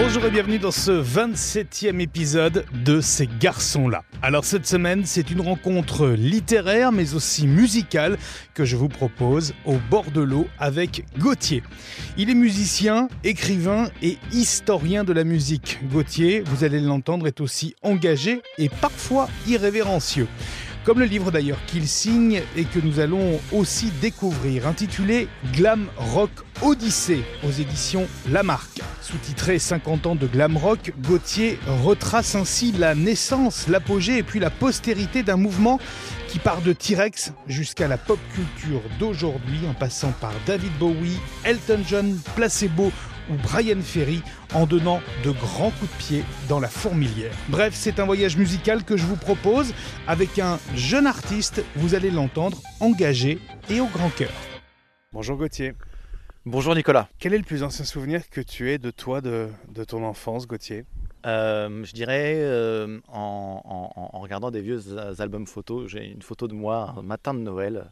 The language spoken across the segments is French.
Bonjour et bienvenue dans ce 27e épisode de Ces garçons-là. Alors cette semaine, c'est une rencontre littéraire mais aussi musicale que je vous propose au bord de l'eau avec Gauthier. Il est musicien, écrivain et historien de la musique. Gauthier, vous allez l'entendre, est aussi engagé et parfois irrévérencieux comme le livre d'ailleurs qu'il signe et que nous allons aussi découvrir, intitulé Glam Rock Odyssée aux éditions Lamarck. Sous-titré 50 ans de glam rock, Gauthier retrace ainsi la naissance, l'apogée et puis la postérité d'un mouvement qui part de T-Rex jusqu'à la pop culture d'aujourd'hui en passant par David Bowie, Elton John, Placebo ou Brian Ferry en donnant de grands coups de pied dans la fourmilière. Bref, c'est un voyage musical que je vous propose avec un jeune artiste, vous allez l'entendre, engagé et au grand cœur. Bonjour Gauthier. Bonjour Nicolas. Quel est le plus ancien souvenir que tu aies de toi, de, ton enfance, Gauthier? Euh, Je dirais euh, en, regardant des vieux albums photos, j'ai une photo de moi un matin de Noël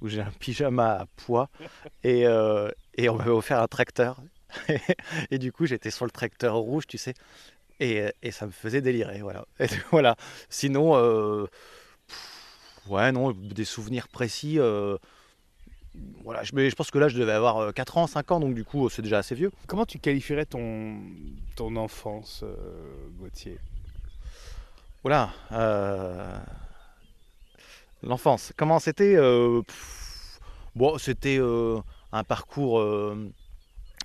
où j'ai un pyjama à poids et, euh, et on m'avait offert un tracteur et du coup, j'étais sur le tracteur rouge, tu sais, et, et ça me faisait délirer. Voilà. voilà. Sinon, euh, ouais, non, des souvenirs précis. Euh, voilà, je, mais je pense que là, je devais avoir 4 euh, ans, 5 ans, donc du coup, c'est déjà assez vieux. Comment tu qualifierais ton, ton enfance, Gauthier? Voilà. L'enfance. Comment c'était Bon, c'était un parcours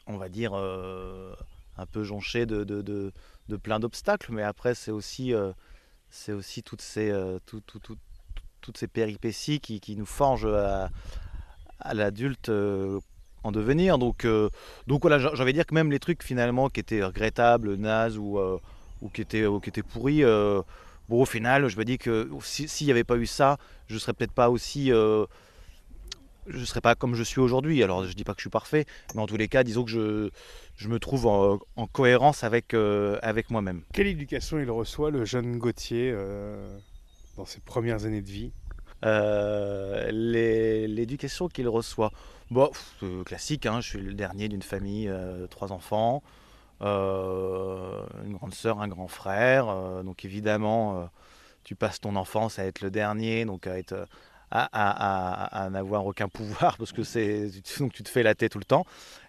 on va dire, euh, un peu jonché de, plein d'obstacles, mais après, c'est aussi, euh, euh, toutes ces péripéties qui, nous forgent à, l'adulte en devenir. Donc, voilà, j'avais dire que même les trucs finalement qui étaient regrettables, nazes ou, qui, étaient, pourris, au final, je me dis que s'il n'y avait pas eu ça, je ne serais peut-être pas aussi je ne serais pas comme je suis aujourd'hui. Alors je ne dis pas que je suis parfait, mais en tous les cas, disons que je, je me trouve en, cohérence avec, euh, avec moi-même. Quelle éducation il reçoit, le jeune Gauthier, euh, dans ses premières années de vie? Euh, L'éducation qu'il reçoit, bon, classique, hein, je suis le dernier d'une famille, trois enfants, une grande sœur, un grand frère, donc évidemment, tu passes ton enfance à être le dernier, donc à être à, n'avoir aucun pouvoir parce que c'est donc tu te fais la tête tout le temps.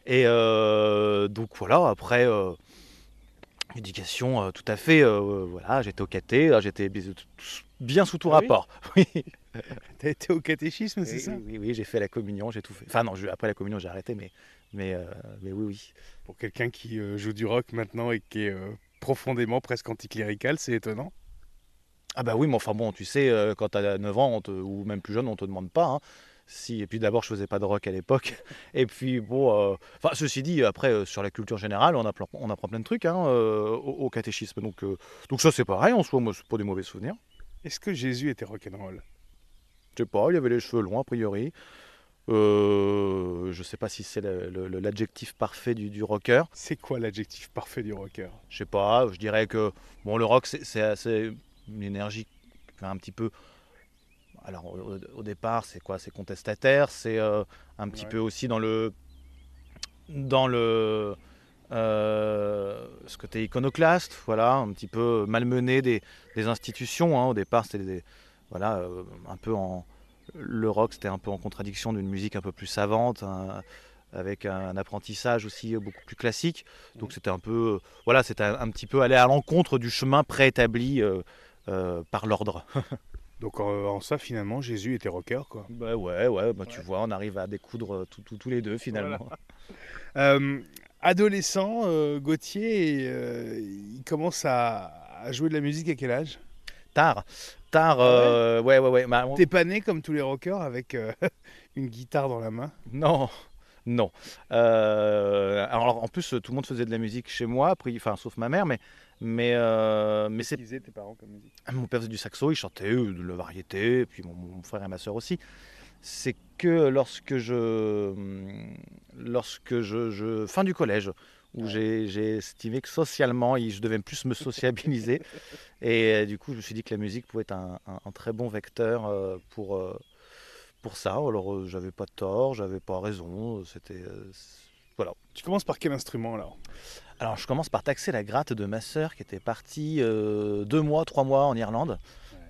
Et euh, donc voilà, après euh, éducation euh, tout à fait, voilà, j'étais au caté, j'étais bien sous tout ah rapport. Oui. T'as été au catéchisme, c'est ça Oui, oui, j'ai fait la communion, j'ai tout fait. Enfin non, après la communion j'ai arrêté, mais mais mais oui, oui. Pour quelqu'un qui joue du rock maintenant et qui est profondément presque anticlérical, c'est étonnant. Ah bah oui, mais enfin bon, tu sais, euh, quand tu as 9 ans, ou même plus jeune, on te demande pas. Hein. Si, et puis d'abord, je faisais pas de rock à l'époque. Et puis bon, euh, enfin ceci dit, après euh, sur la culture générale, on apprend, on apprend plein de trucs hein, au, catéchisme. Donc, donc ça c'est pareil, en soi, moi c'est pas des mauvais souvenirs. Est-ce que Jésus était rock'n'roll? Je sais pas, il avait les cheveux longs a priori. je sais pas si c'est l'adjectif parfait du, du rocker. C'est quoi l'adjectif parfait du rocker? Je sais pas, je dirais que bon, le rock c'est assez une énergie un petit peu. Alors au, départ, c'est quoi? C'est contestataire, c'est euh, un petit peu aussi dans le dans le euh, ce côté iconoclaste, voilà, un petit peu malmené des, des institutions. Hein. Au départ, c'était voilà, euh, un peu en le rock, c'était un peu en contradiction d'une musique un peu plus savante. Hein, avec un, apprentissage aussi beaucoup plus classique. Donc c'était un peu, voilà, c'était un, petit peu aller à l'encontre du chemin préétabli par l'ordre. Donc en, ça, finalement, Jésus était rocker, quoi. Bah ouais, ouais, bah, tu vois, on arrive à découdre euh, tous les deux, finalement. Euh, adolescent, Gauthier, il commence à, jouer de la musique à quel âge? Tard. Tard, ah ouais, ouais, ouais. Bah, T'es pas né comme tous les rockers avec une guitare dans la main? Non, non. alors en plus, tout le monde faisait de la musique chez moi, après, enfin, sauf ma mère, mais mais, euh, mais c'est. tes parents comme musique? Ah, Mon père faisait du saxo, il chantait euh, de la variété, et puis mon, frère et ma soeur aussi. C'est que lorsque je. Lorsque je. je fin du collège, où j'ai estimé que socialement, je devais plus me sociabiliser. et euh, du coup, je me suis dit que la musique pouvait être un, un, très bon vecteur euh, pour, pour ça. Alors, j'avais pas tort, j'avais pas raison. C'était voilà. Tu commences par quel instrument alors? Alors je commence par taxer la gratte de ma sœur qui était partie euh, deux mois, trois mois en Irlande.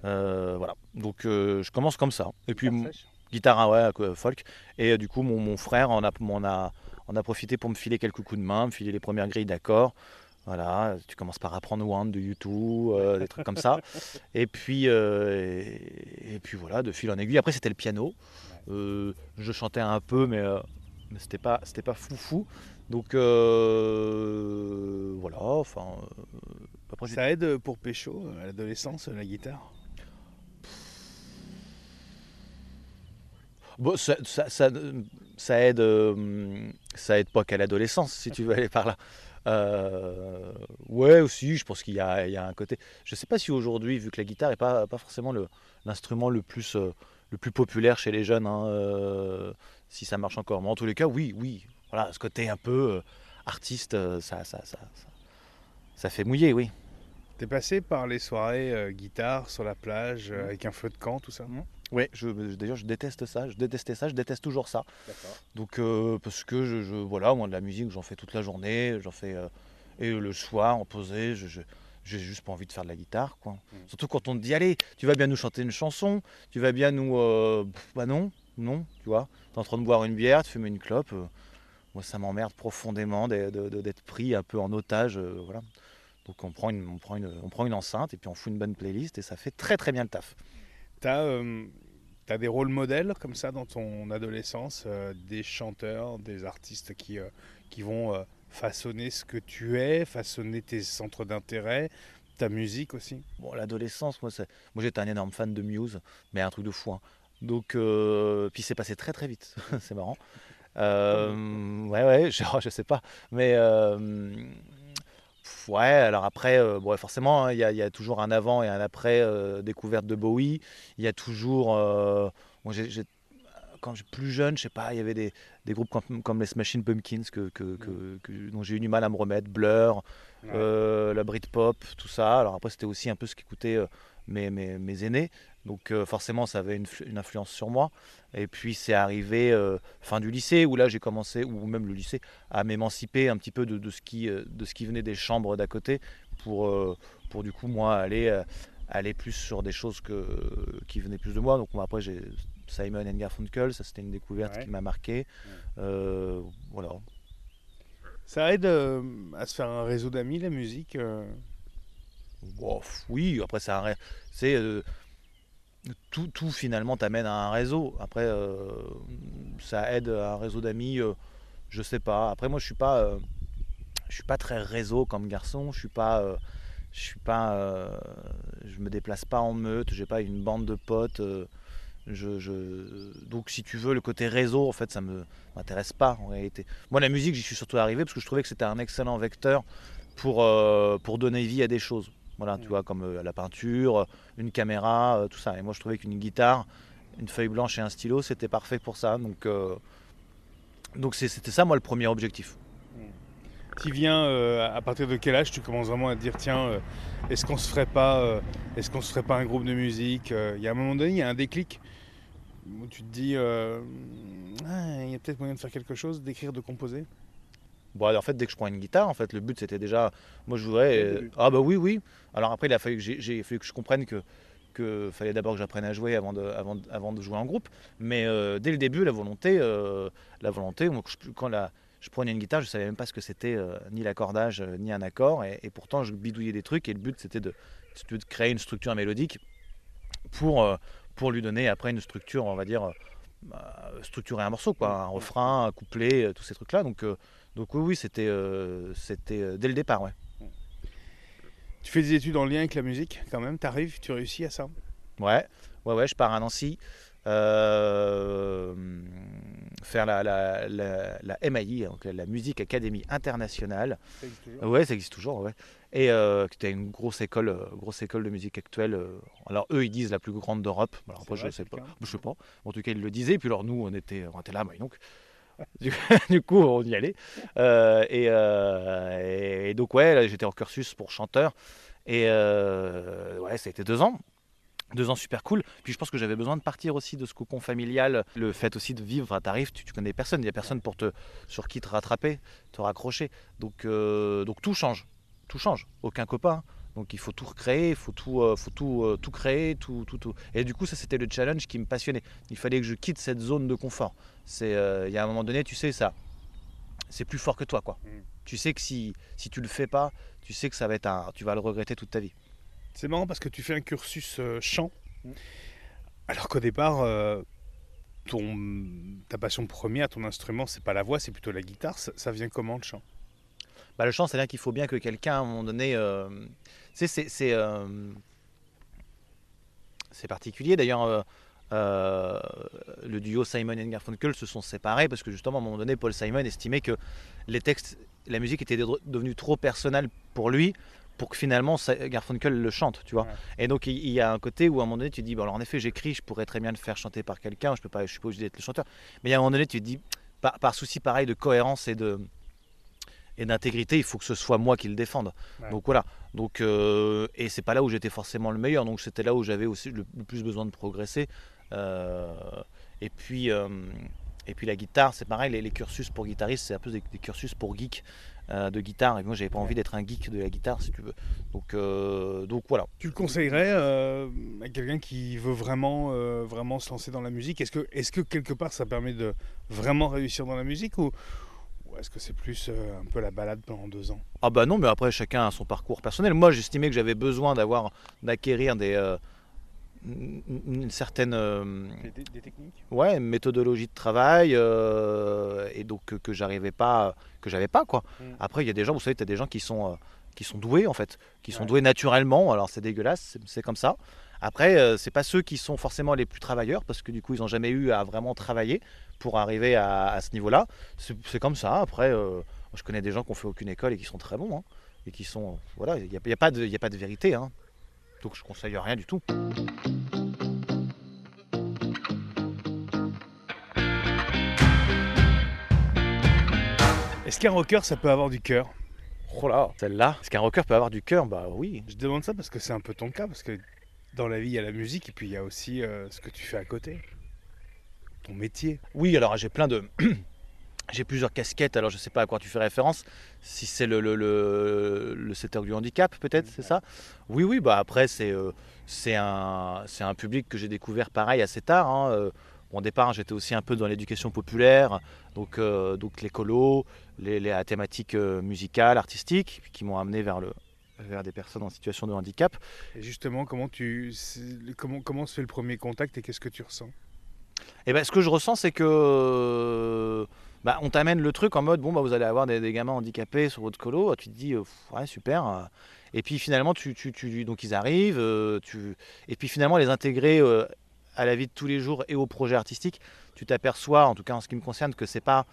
Euh, voilà. Donc euh, je commence comme ça. Et puis guitare ah ouais, folk. Et euh, du coup mon, mon frère en a, m'en a, en a profité pour me filer quelques coups de main, me filer les premières grilles d'accords. Voilà, tu commences par apprendre One de YouTube, euh, des trucs comme ça. Et puis, euh, et, et puis voilà, de fil en aiguille. Après, c'était le piano. Euh, je chantais un peu, mais, mais c'était pas, c'était pas foufou. Donc voilà, enfin. après, Ça aide pour Pécho à l'adolescence, la guitare? Bon, ça, ça, ça, ça aide, ça aide pas qu'à l'adolescence, si tu veux aller par là. Euh, ouais, aussi, je pense qu'il y y a un côté. Je sais pas si aujourd'hui, vu que la guitare est pas, pas forcément l'instrument le plus, euh, le plus populaire chez les jeunes, hein, euh, si ça marche encore. Mais en tous les cas, oui, oui. Voilà, ce côté un peu euh, artiste, ça, ça, ça, ça, ça fait mouiller, oui. T'es passé par les soirées guitare sur la plage avec un feu de camp, tout ça Ouais, je, d'ailleurs, je déteste ça. Je détestais ça. Je déteste toujours ça. Donc euh, parce que je, je- voilà, moi de la musique j'en fais toute la journée, j'en fais euh, et le soir en posé, je, j'ai juste pas envie de faire de la guitare quoi. Mm. Surtout quand on te dit allez, tu vas bien nous chanter une chanson, tu vas bien nous euh, bah non, non, tu vois, t'es en train de boire une bière, de fumer une clope, moi ça m'emmerde profondément d'être pris un peu en otage, voilà. Donc on prend une on prend une on prend une enceinte et puis on fout une bonne playlist et ça fait très très bien le taf. T'as euh, t'as des rôles modèles comme ça dans ton adolescence, euh, des chanteurs, des artistes qui, euh, qui vont euh, façonner ce que tu es, façonner tes centres d'intérêt, ta musique aussi? Bon, l'adolescence, moi, moi j'étais un énorme fan de Muse, mais un truc de fou. hein. Donc, puis c'est passé très très vite, c'est marrant. Ouais, ouais, je, je sais pas. Mais, ouais, alors après, euh, bon, forcément, hein, il y, a- il y a toujours un avant et un après euh, découverte de Bowie. Il y a toujours. euh, quand j'étais plus jeune, je sais pas, il y avait des, des groupes comme, comme les Smashing Pumpkins que, que, que- que- dont j'ai eu du mal à me remettre, Blur, euh, la Britpop, tout ça. Alors après, c'était aussi un peu ce qu'écoutaient mes, mes, mes aînés. Donc euh, forcément, ça avait une, fl- une influence sur moi. Et puis c'est arrivé euh, fin du lycée, où là j'ai commencé, ou même le lycée, à m'émanciper un petit peu de, de ce qui, euh, de ce qui venait des chambres d'à côté, pour, euh, pour du coup, moi, aller, euh, aller plus sur des choses que, qui venaient plus de moi. Donc moi, après, j'ai Simon and Garfunkel, ça c'était une découverte Ouais. qui m'a marqué. Euh, voilà. Ça aide euh, à se faire un réseau d'amis, la musique euh? Oui, après c'est un c'est euh, tout, finalement t'amène à un réseau. Après euh, ça aide à un réseau d'amis, euh, je sais pas. Après moi je suis pas euh, je suis pas très réseau comme garçon, je suis pas je suis pas je me déplace pas en meute, j'ai pas une bande de potes donc si tu veux le côté réseau en fait ça me m'intéresse pas en réalité. Moi la musique j'y suis surtout arrivé parce que je trouvais que c'était un excellent vecteur pour donner vie à des choses. Voilà, tu vois, comme euh, la peinture, une caméra, euh, tout ça. Et moi, je trouvais qu'une guitare, une feuille blanche et un stylo, c'était parfait pour ça. Donc, euh, donc c'était ça, moi, le premier objectif. Tu viens euh, à partir de quel âge tu commences vraiment à te dire tiens euh, est-ce qu'on se ferait pas euh, est-ce qu'on se ferait pas un groupe de musique Euh, Il y a un moment donné il y a un déclic où tu te dis euh, Ah, il y a peut-être moyen de faire quelque chose, d'écrire, de composer. Bon, en fait, dès que je prends une guitare, en fait, le but c'était déjà, moi, je voudrais. Euh, ah bah oui, oui. Alors après, il a fallu que j'ai, j'ai fallu que je comprenne que que fallait d'abord que j'apprenne à jouer avant de, avant, de- avant de jouer en groupe. Mais euh, dès le début, la volonté, euh, la volonté, moi, je- quand la, je prenais une guitare, je savais même pas ce que c'était, ni l'accordage, ni un accord, et, et pourtant je bidouillais des trucs. Et le but, c'était de, de créer une structure mélodique pour pour lui donner après une structure, on va dire. bah, structurer un morceau quoi un refrain un couplet tous ces trucs là donc donc oui oui c'était euh, c'était euh, dès le départ ouais Tu fais des études en lien avec la musique quand même, t'arrives, tu réussis à ça? Ouais, ouais, ouais, je pars à Nancy euh, faire la, la, la, la MAI, donc la Musique Académie Internationale. Ça existe toujours? Ouais, ça existe toujours, ouais. Et euh, qui était une grosse école, grosse école de musique actuelle. alors eux, ils disent la plus grande d'Europe. Alors après, je sais pas. Je sais pas. En tout cas, ils le disaient. Puis alors nous, on était, on était là, bah, donc. Du, coup, on y allait. Euh, et, euh, et donc ouais, j'étais en cursus pour chanteur. Et euh, ouais, ça a été deux ans. deux ans super cool. Puis je pense que j'avais besoin de partir aussi de ce cocon familial. Le fait aussi de vivre, enfin, t'arrives, tu, tu connais personne, il n'y a personne pour te, sur qui te rattraper, te raccrocher. Donc, donc tout change, tout change. Aucun copain. Donc il faut tout recréer, il faut tout, euh, faut tout, euh, tout créer, tout, tout, tout. Et du coup, ça c'était le challenge qui me passionnait. Il fallait que je quitte cette zone de confort. C'est, euh, il y a un moment donné, tu sais ça, c'est plus fort que toi, quoi. Mm. Tu sais que si, si tu le fais pas, tu sais que ça va être un, tu vas le regretter toute ta vie. C'est marrant parce que tu fais un cursus chant, Mm. alors qu'au départ, ton, ta passion première, ton instrument, c'est pas la voix, c'est plutôt la guitare. Ça, ça vient comment le chant? Bah, le chant, c'est là qu'il faut bien que quelqu'un, à un moment donné. euh, c'est. C'est euh, c'est particulier. D'ailleurs, euh, le duo Simon et Garfunkel se sont séparés parce que, justement, à un moment donné, Paul Simon estimait que les textes, la musique était de- devenue trop personnelle pour lui pour que finalement Garfunkel le chante, tu vois. Ouais. Et donc, il y a un côté où, à un moment donné, tu te dis, bon, alors en effet, j'écris, je pourrais très bien le faire chanter par quelqu'un, je peux pas, je suis pas obligé d'être le chanteur. Mais a un moment donné, tu te dis, par, par souci pareil de cohérence et de et d'intégrité, il faut que ce soit moi qui le défende. Ouais. Donc voilà. Donc euh, et c'est pas là où j'étais forcément le meilleur. Donc c'était là où j'avais aussi le, plus besoin de progresser. Euh, et puis euh, et puis la guitare, c'est pareil. Les, les cursus pour guitaristes, c'est un peu des, des cursus pour geeks euh, de guitare. Et moi, j'avais pas envie d'être un geek de la guitare, si tu veux. Donc donc voilà. Tu le conseillerais à quelqu'un qui veut vraiment, vraiment se lancer dans la musique? Est-ce que, est que quelque part ça permet de vraiment réussir dans la musique ou est-ce que c'est plus euh, un peu la balade pendant deux ans? Ah bah non, mais après chacun a son parcours personnel. Moi, j'estimais que j'avais besoin d'avoir d'acquérir des euh, une une certaine euh, des, techniques? ouais, méthodologie de travail euh, et donc que, que j'arrivais pas que j'avais pas quoi. Mm. Après il y a des gens, vous savez, tu as des gens qui sont euh, qui sont doués en fait, qui sont Ouais. doués naturellement. Alors c'est dégueulasse, c'est- c'est comme ça. Après euh, c'est pas ceux qui sont forcément les plus travailleurs parce que du coup ils ont jamais eu à vraiment travailler pour arriver à, à ce niveau-là. C'est comme ça. Après euh, je connais des gens qui ont fait aucune école et qui sont très bons hein, et qui sont voilà, il n'y a, il y a pas de il y a pas de vérité hein. Donc je conseille rien du tout. Est-ce qu'un rocker ça peut avoir du cœur? Oh là, celle-là. Est-ce qu'un rocker peut avoir du cœur? Bah oui. Je demande ça parce que c'est un peu ton cas, parce que dans la vie il y a la musique et puis il y a aussi euh, ce que tu fais à côté. Ton métier. Oui, alors j'ai plein de. j'ai plusieurs casquettes, alors je sais pas à quoi tu fais référence. Si c'est le, le, le, secteur du handicap, peut-être, c'est ça? Oui, oui, bah après, c'est euh, un, un public que j'ai découvert pareil assez tard. hein. Euh, au départ, j'étais aussi un peu dans l'éducation populaire, donc, euh, donc l'écolo, les, les la thématique musicale, artistique, qui m'ont amené vers, le, vers des personnes en situation de handicap. Et justement, comment tu, comment, comment se fait le premier contact et qu'est-ce que tu ressens? Et ben, ce que je ressens, c'est que bah, on t'amène le truc en mode bon, bah, vous allez avoir des, des gamins handicapés sur votre colo. Tu te dis, euh, ouais, super. euh. Et puis finalement, tu, tu, tu- donc ils arrivent. euh, tu... Et puis finalement, les intégrer euh, à la vie de tous les jours et au projet artistique, tu t'aperçois, en tout cas en ce qui me concerne, que c'est pas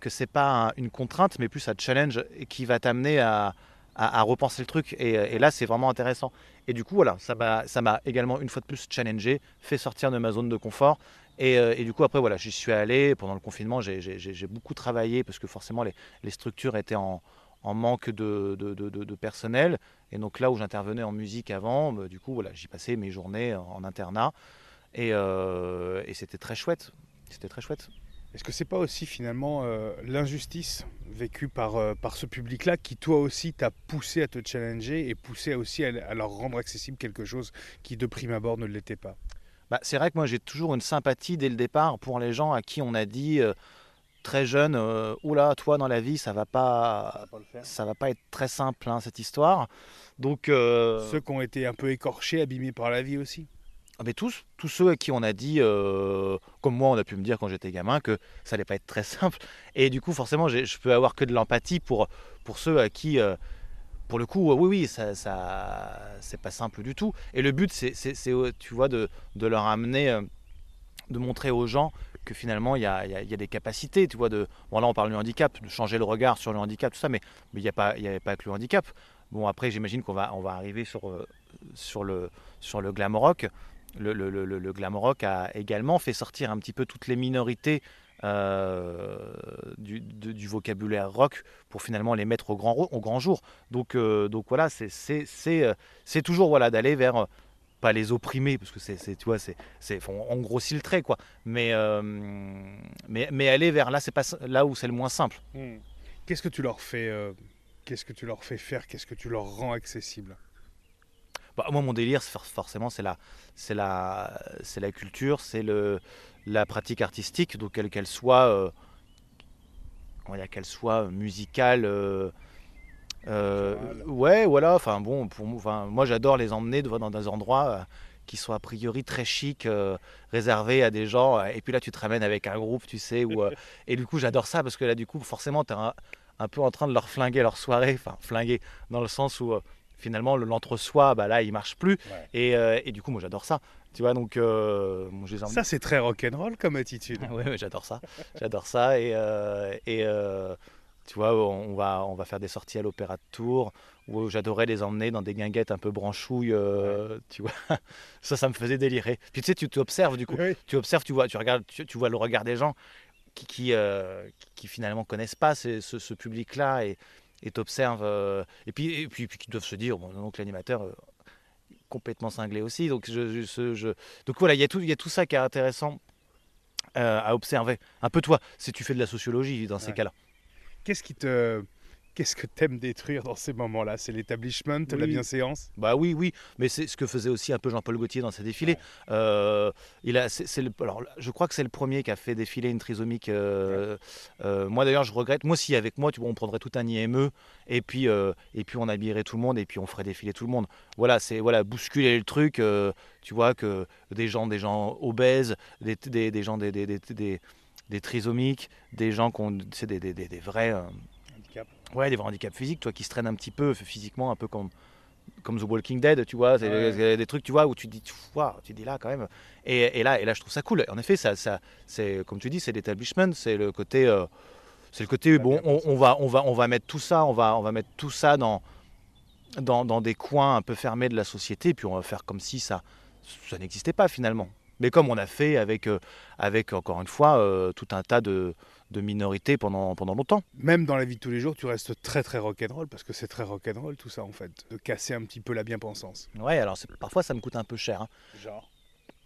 que c'est pas un- une contrainte, mais plus un challenge qui va t'amener à, à, repenser le truc. Et, et là, c'est vraiment intéressant. Et du coup, voilà, ça m'a également une fois de plus challengé, fait sortir de ma zone de confort. Et, euh, du coup, après, voilà, j'y suis allé. Pendant le confinement, j'ai- beaucoup travaillé parce que forcément, les, structures étaient en, manque de, personnel. Et donc là où j'intervenais en musique avant, bah, du coup, voilà, j'y passais mes journées en, en internat. Et, euh, et c'était très chouette. C'était très chouette. Est-ce que c'est pas aussi finalement euh, l'injustice vécue par, euh, par ce public-là qui toi aussi t'a poussé à te challenger et poussé aussi à, à leur rendre accessible quelque chose qui de prime abord ne l'était pas? Bah, c'est vrai que moi j'ai toujours une sympathie dès le départ pour les gens à qui on a dit euh, très jeune, oula, toi dans la vie ça va pas, ça va pas être très simple hein, cette histoire. Donc Ceux qui ont été un peu écorchés, abîmés par la vie aussi. Ah, mais tous, tous ceux à qui on a dit, euh, comme moi on a pu me dire quand j'étais gamin que ça allait pas être très simple. Et du coup forcément je peux avoir que de l'empathie pour pour ceux à qui euh, pour le coup, oui, oui, ça, ça c'est pas simple du tout. Et le but, c'est, euh, tu vois, de, de leur amener, de montrer aux gens que finalement, il y a, y y a des capacités, tu vois. De, bon, là, on parle du handicap, de changer le regard sur le handicap, tout ça, mais mais il n'y a pas, il y avait pas que le handicap. Bon, après, j'imagine qu'on va, on va arriver sur, sur le, sur le glam rock. Le, le, glam rock a également fait sortir un petit peu toutes les minorités euh, du, vocabulaire rock pour finalement les mettre au grand, jour. Donc, euh, voilà, euh, c'est toujours voilà, d'aller vers, pas les opprimer parce que c'est, tu vois, c'est, on grossit le trait quoi. Mais, aller vers là, c'est pas là où c'est le moins simple. Hmm. Qu'est-ce que tu leur fais, qu'est-ce que tu leur fais faire, qu'est-ce que tu leur rends accessible? Bah, moi, mon délire, forcément, c'est la, c'est la, c'est la culture, c'est le, la pratique artistique, donc quelle qu'elle soit, euh, qu'elle soit musicale. Euh, ouais, voilà. Enfin bon, pour enfin, moi j'adore les emmener dans des endroits euh, qui sont a priori très chics, euh, réservés à des gens. Et puis là, tu te ramènes avec un groupe, tu sais. Où, et du coup, j'adore ça parce que là, du coup, forcément, tu es un, peu en train de leur flinguer leur soirée. Enfin, flinguer dans le sens où finalement l'entre-soi, bah là, il marche plus. Et, et, du coup, moi, j'adore ça. Tu vois, donc. ça, c'est très rock'n'roll comme attitude. oui, j'adore ça. j'adore ça. Et. et tu vois, on va, on va faire des sorties à l'Opéra de Tours, où j'adorais les emmener dans des guinguettes un peu branchouilles, euh, tu vois. Ça, ça me faisait délirer. Puis tu sais, tu, observes du coup. Tu observes, tu vois, tu regardes, tu, vois le regard des gens qui, qui, euh, qui finalement connaissent pas ce, ce, public-là et et t'observes. Euh, et, puis, et puis, puis, qui doivent se dire, bon, donc l'animateur complètement cinglé aussi. Donc, je, je, donc voilà, il y, a tout, il y a tout ça qui est intéressant à observer. Un peu toi, si tu fais de la sociologie dans ces cas-là. Qu'est-ce qui te Qu'est-ce que tu aimes détruire dans ces moments-là? C'est l'établissement, la bienséance? Bah oui, oui, mais c'est ce que faisait aussi un peu Jean-Paul Gaultier dans ses défilés. Euh, il a, c'est, le, alors, je crois que c'est le premier qui a fait défiler une trisomique. Euh, euh, moi d'ailleurs, je regrette. Moi, si avec moi, tu vois, on prendrait tout un IME et puis et puis on habillerait tout le monde et puis on ferait défiler tout le monde. Voilà, c'est voilà bousculer le truc. tu vois que des gens, des gens obèses, des, des, des gens des, des, trisomiques, des gens qui ont c'est des, des, des, vrais. Ouais, des vrais handicaps physiques, toi qui se traînent un petit peu physiquement, un peu comme comme The Walking Dead, tu vois, c'est des trucs, tu vois, où tu dis, wow, tu dis là quand même. Et, et, là, et là, je trouve ça cool. En effet, ça, ça, c'est comme tu dis, c'est l'établissement, c'est le côté, euh, c'est le côté, bon, on, on, va, on va, on va mettre tout ça, on va, on va mettre tout ça dans, dans, dans des coins un peu fermés de la société, puis on va faire comme si ça, ça n'existait pas finalement mais comme on a fait avec, euh, avec encore une fois, euh, tout un tas de, de, minorités pendant, pendant longtemps. Même dans la vie de tous les jours, tu restes très très rock'n'roll, parce que c'est très rock'n'roll tout ça en fait, de casser un petit peu la bien-pensance. Ouais, alors parfois ça me coûte un peu cher. Hein. Genre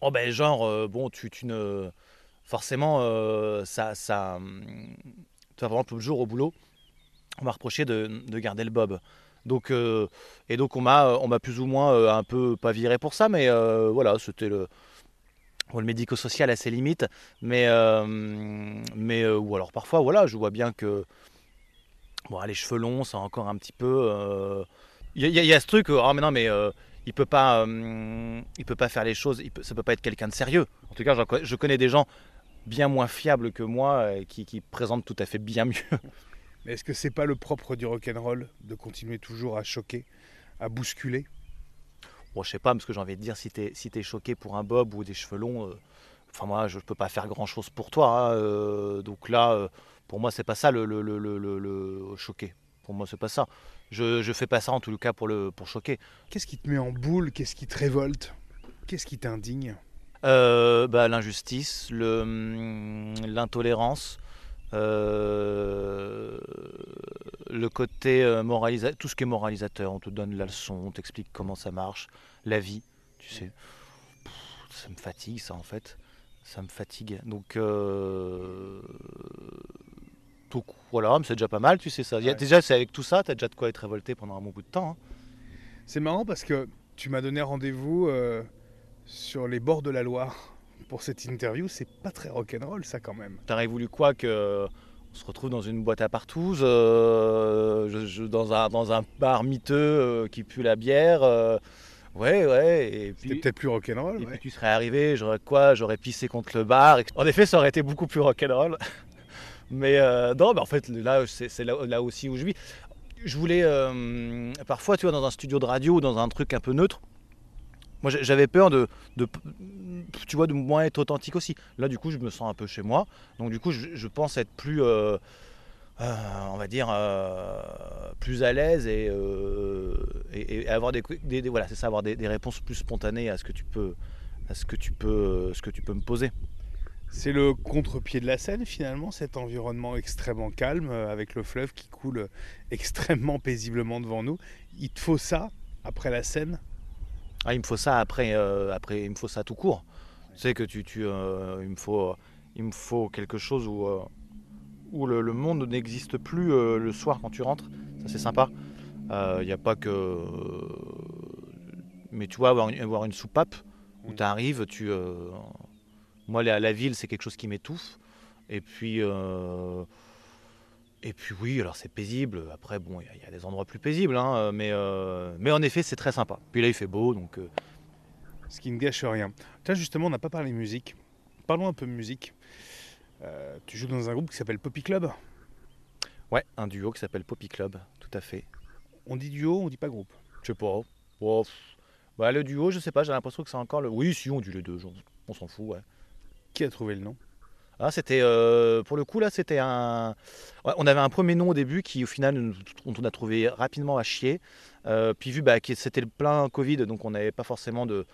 Oh ben genre, euh, bon, tu, tu, ne... Forcément, ça... ça tu vois, par exemple, le jour au boulot, on m'a reproché de, de, garder le bob. Donc, et donc on m'a, on m'a plus ou moins un peu pas viré pour ça, mais voilà, c'était le, le médico-social a ses limites, mais, euh, mais euh, ou alors parfois, voilà, je vois bien que bon, les cheveux longs, c'est encore un petit peu. Il euh, y, a ce truc, oh, mais non, mais il peut il peut pas faire les choses, il peut, ça peut pas être quelqu'un de sérieux. En tout cas, je connais des gens bien moins fiables que moi qui, qui présentent tout à fait bien mieux. Mais est-ce que c'est pas le propre du rock'n'roll de continuer toujours à choquer, à bousculer? Bon, je sais pas, parce que j'ai envie de dire, si tu es, si es choqué pour un bob ou des cheveux longs, euh, enfin moi, je peux pas faire grand-chose pour toi. Hein, euh, donc là, euh, pour moi, c'est pas ça le, le, le, le, choquer. Pour moi, c'est pas ça. Je, je fais pas ça en tout cas pour, le, pour choquer. Qu'est-ce qui te met en boule? Qu'est-ce qui te révolte? Qu'est-ce qui t'indigne? Bah, L'injustice, hum, l'intolérance, euh, le côté euh, moralisateur, tout ce qui est moralisateur, on te donne la leçon, on t'explique comment ça marche, la vie, tu sais. ça me fatigue ça en fait, ça me fatigue. Donc, euh, donc voilà, c'est déjà pas mal, tu sais ça. déjà, c'est avec tout ça, tu as déjà de quoi être révolté pendant un bon bout de temps. Hein. C'est marrant parce que tu m'as donné rendez-vous sur les bords de la Loire pour cette interview, c'est pas très rock'n'roll ça quand même. T'aurais voulu quoi que on se retrouve dans une boîte à partouze, euh, dans, un, dans un bar miteux euh, qui pue la bière. Euh, ouais, ouais. Et puis, C'était peut-être plus rock'n'roll. Et puis tu serais arrivé, j'aurais quoi J'aurais pissé contre le bar. En effet, ça aurait été beaucoup plus rock'n'roll. mais non, mais en fait, là, c'est là, là, aussi où je vis. Je voulais, parfois, tu vois, dans un studio de radio, dans un truc un peu neutre, moi, j'avais peur de, tu vois, de moins être authentique aussi. Là, du coup, je me sens un peu chez moi. Donc, du coup, je, pense être plus, euh, euh, on va dire, euh, plus à l'aise et, avoir des, voilà, c'est ça, avoir des, réponses plus spontanées à ce que tu peux, à ce que tu peux, ce que tu peux me poser. C'est le contre-pied de la scène finalement, cet environnement extrêmement calme avec le fleuve qui coule extrêmement paisiblement devant nous. Il te faut ça après la scène? Ah, il me faut ça après, euh, après, il me faut ça tout court. Tu sais que tu, tu euh, il me faut, il me faut quelque chose où, euh, où le, le monde n'existe plus euh, le soir quand tu rentres. Ça c'est sympa. Il n'y a pas que, mais tu vois, avoir une, avoir une soupape où Mm. tu arrives, tu, euh, moi la, la ville c'est quelque chose qui m'étouffe. Et puis, euh, et puis oui, alors c'est paisible. Après bon, il y a- il y, a des endroits plus paisibles, hein, mais, euh, mais en effet c'est très sympa. Puis là il fait beau, donc euh, Ce qui ne gâche rien. Tiens, justement, on n'a pas parlé musique. Parlons un peu de musique. Euh, tu joues dans un groupe qui s'appelle Poppy Club? ouais, un duo qui s'appelle Poppy Club, tout à fait. On dit duo, on dit pas groupe? Je sais pas. Oh, bah, le duo, je sais pas, j'ai l'impression que c'est encore le. Oui, si, on dit les deux, on, on s'en fout, ouais. Qui a trouvé le nom? Ah, c'était. euh, pour le coup, là, c'était un. ouais, on avait un premier nom au début qui, au final, on a trouvé rapidement à chier. Euh, puis, vu bah, que c'était le plein Covid, donc on n'avait pas forcément de.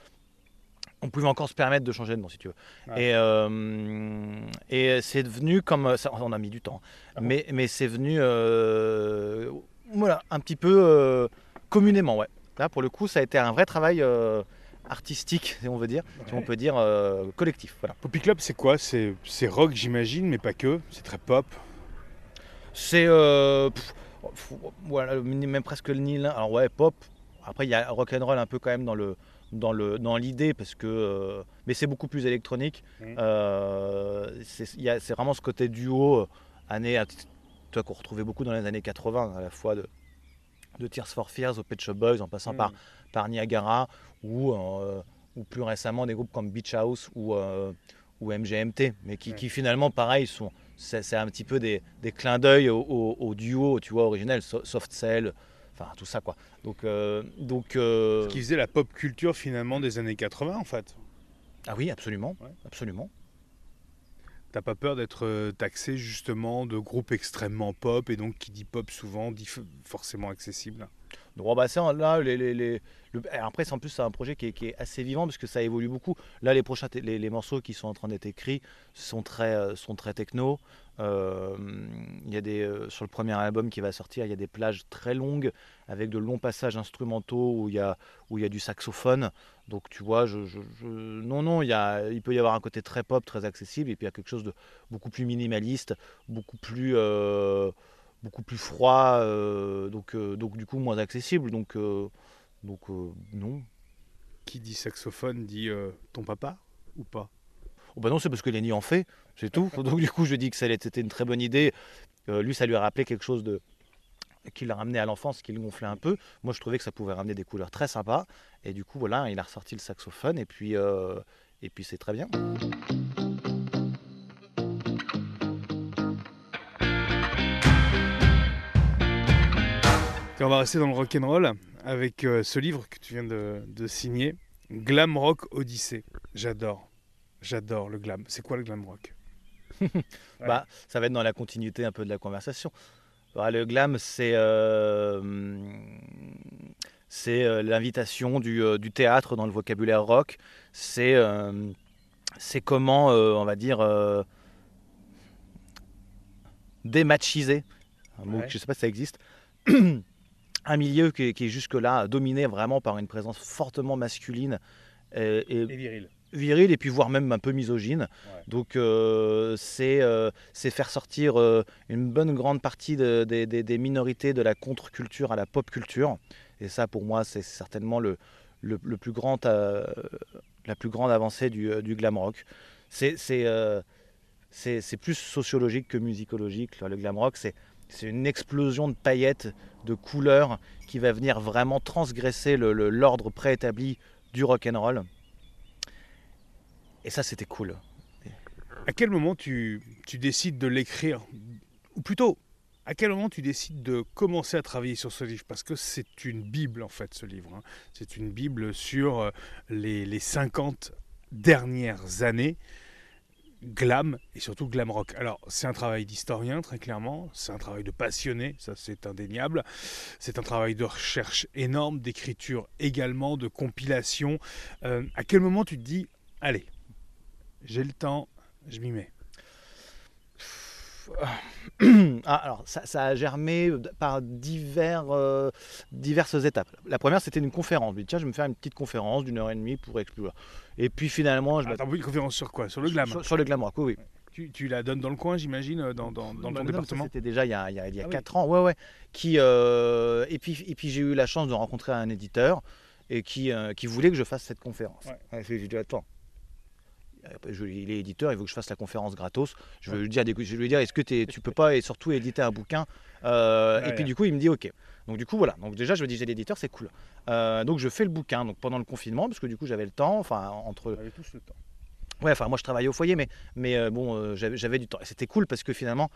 On pouvait encore se permettre de changer de nom, si tu veux. Ouais. Et, euh, et c'est devenu comme. Ça, on a mis du temps. Ah bon mais mais c'est venu. voilà, un petit peu communément, ouais. Là, pour le coup, ça a été un vrai travail artistique, si on veut dire, si on peut dire euh, collectif. Voilà. Poppy Club, c'est quoi? C'est rock, j'imagine, mais pas que. C'est très pop. C'est euh, voilà, même presque le Nil. Alors ouais, pop. Après, il y a rock and roll un peu quand même dans le dans le dans l'idée parce que euh, mais c'est beaucoup plus électronique. Euh, c'est il y a- c'est vraiment ce côté duo année toi qu'on retrouvait beaucoup dans les années 80 à la fois de de Tears for Fears aux Pet Shop Boys en passant par Mm. Par Niagara ou, euh, ou plus récemment des groupes comme Beach House ou, euh, ou MGMT, mais qui, finalement, pareil, sont, c'est, un petit peu des, des clins d'œil au, au- au duo, tu vois, originel, So- Soft Cell, enfin tout ça quoi. Donc, euh, donc euh, Ce qui faisait la pop culture finalement des années 80 en fait. ah oui, absolument, Ouais. absolument. T'as pas peur d'être taxé justement de groupe extrêmement pop et donc qui dit pop souvent dit forcément accessible? Donc, oh, bah, là, en plus, c'est un projet qui est, assez vivant parce que ça évolue beaucoup. Là, les prochains, morceaux qui sont en train d'être écrits sont très, euh, sont très techno. Euh, y a des, euh, sur le premier album qui va sortir, il y a des plages très longues avec de longs passages instrumentaux où il y a, du saxophone. Donc, tu vois, non, non, il, peut y avoir un côté très pop, très accessible, et puis il y a quelque chose de beaucoup plus minimaliste, beaucoup plus. Beaucoup plus froid, euh, donc, euh, donc du coup moins accessible. Donc, euh, donc non. Qui dit saxophone dit ton papa ou pas? Oh, bah non, c'est parce que Lenny en fait, c'est tout. Donc du coup, je dis que ça c'était une très bonne idée. Euh, lui, ça lui a rappelé quelque chose de qui l'a ramené à l'enfance, qui le gonflait un peu. Moi, je trouvais que ça pouvait ramener des couleurs très sympas. Et du coup, voilà, il a ressorti le saxophone et puis euh, et puis c'est très bien. Et on va rester dans le rock and roll avec euh, ce livre que tu viens de, de signer, Glam Rock Odyssée. J'adore, j'adore le glam. C'est quoi le glam rock? Bah, ça va être dans la continuité un peu de la conversation. Bah, le glam, c'est euh, c'est euh, l'invitation du, du théâtre dans le vocabulaire rock. C'est c'est comment, on va dire, démachiser. Un mot Ouais. que je ne sais pas si ça existe. un milieu qui est, qui est jusque-là dominé vraiment par une présence fortement masculine et- et viril. viril et puis voire même un peu misogyne. Ouais. Donc euh, c'est euh, c'est faire sortir euh, une bonne grande partie de- des- minorités de la contre-culture à la pop culture. Et ça pour moi c'est certainement le, le, le plus grand, euh, la plus grande avancée du, euh, du glam rock. Euh, c'est plus sociologique que musicologique. Le glam rock c'est c'est une explosion de paillettes, de couleurs qui va venir vraiment transgresser l'ordre préétabli du rock and roll. Et ça, c'était cool. À quel moment tu, tu décides de l'écrire? Ou plutôt, à quel moment tu décides de commencer à travailler sur ce livre? Parce que c'est une Bible en fait, ce livre. hein. C'est une Bible sur euh, les, les 50 dernières années glam et surtout glam rock. Alors, c'est un travail d'historien, très clairement. C'est un travail de passionné, ça c'est indéniable. C'est un travail de recherche énorme, d'écriture également, de compilation. Euh, à quel moment tu te dis, allez, j'ai le temps, je m'y mets? ah, alors, ça, ça, a germé par divers, euh, diverses étapes. La première, c'était une conférence. Je me tiens, je vais me faire une petite conférence d'une heure et demie pour explorer. Et puis finalement, je Attends, une conférence sur quoi? Sur le glam Sur, le glam rock, oui. Tu, tu, la donnes dans le coin, j'imagine, dans, dans, dans ton département? C'était déjà il y a, il y a, il y a 4 ah ans, ouais, ouais. Qui, euh, et puis, et puis j'ai eu la chance de rencontrer un éditeur et qui, euh, qui voulait que je fasse cette conférence. Ouais. J'ai dit, attends, je, il est éditeur, il veut que je fasse la conférence gratos. Je vais lui dire, je lui dire est-ce que tu peux pas et surtout éditer un bouquin euh, Et puis du coup, il me dit ok. Donc du coup, voilà. Donc déjà, je me dis j'ai l'éditeur, c'est cool. Euh, donc je fais le bouquin. Donc pendant le confinement, parce que du coup, j'avais le temps. Enfin, entre. On tous le temps. Ouais, enfin moi je travaillais au foyer, mais, mais euh, bon, j'avais du temps. Et c'était cool parce que finalement,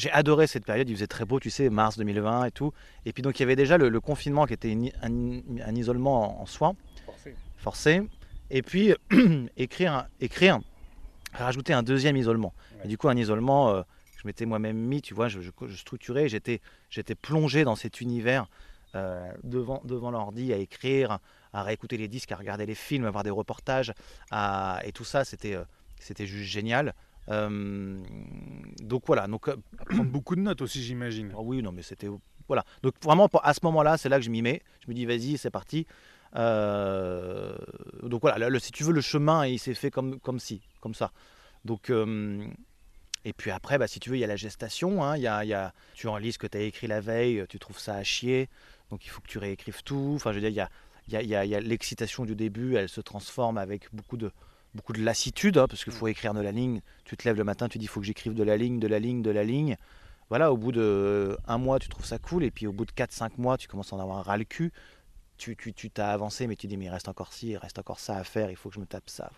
j'ai adoré cette période. Il faisait très beau, tu sais, mars 2020 et tout. Et puis donc il y avait déjà le, confinement qui était un, isolement en, soi. Forcé. Forcé et puis écrire, écrire, rajouter un deuxième isolement. Et du coup, un isolement, euh, je m'étais moi-même mis, tu vois, je, structurais, j'étais, j'étais plongé dans cet univers euh, devant, devant l'ordi à écrire, à réécouter les disques, à regarder les films, à voir des reportages, et tout ça, c'était, euh, c'était juste génial. donc voilà. Donc, prendre beaucoup de notes aussi, j'imagine. Ah oui, non, mais c'était. Voilà. Donc vraiment, à ce moment-là, c'est là que je m'y mets. Je me dis, vas-y, c'est parti. Euh, donc voilà, le, si tu veux, le chemin, il s'est fait comme, comme si, comme ça. Donc, euh, et puis après, bah, si tu veux, il y a la gestation. Hein, y a, y a, tu enlises ce que tu as écrit la veille, tu trouves ça à chier. Donc il faut que tu réécrives tout. Enfin, je veux dire, il y a, y a, y a l'excitation du début, elle se transforme avec beaucoup de, beaucoup de lassitude, hein, parce qu'il faut écrire de la ligne. Tu te lèves le matin, tu dis, il faut que j'écrive de la ligne, de la ligne, de la ligne. Voilà, au bout de un mois, tu trouves ça cool, et puis au bout de 4-5 mois, tu commences à en avoir un ras le cul tu, tu, tu t'as avancé, mais tu dis, mais il reste encore ci, il reste encore ça à faire, il faut que je me tape ça.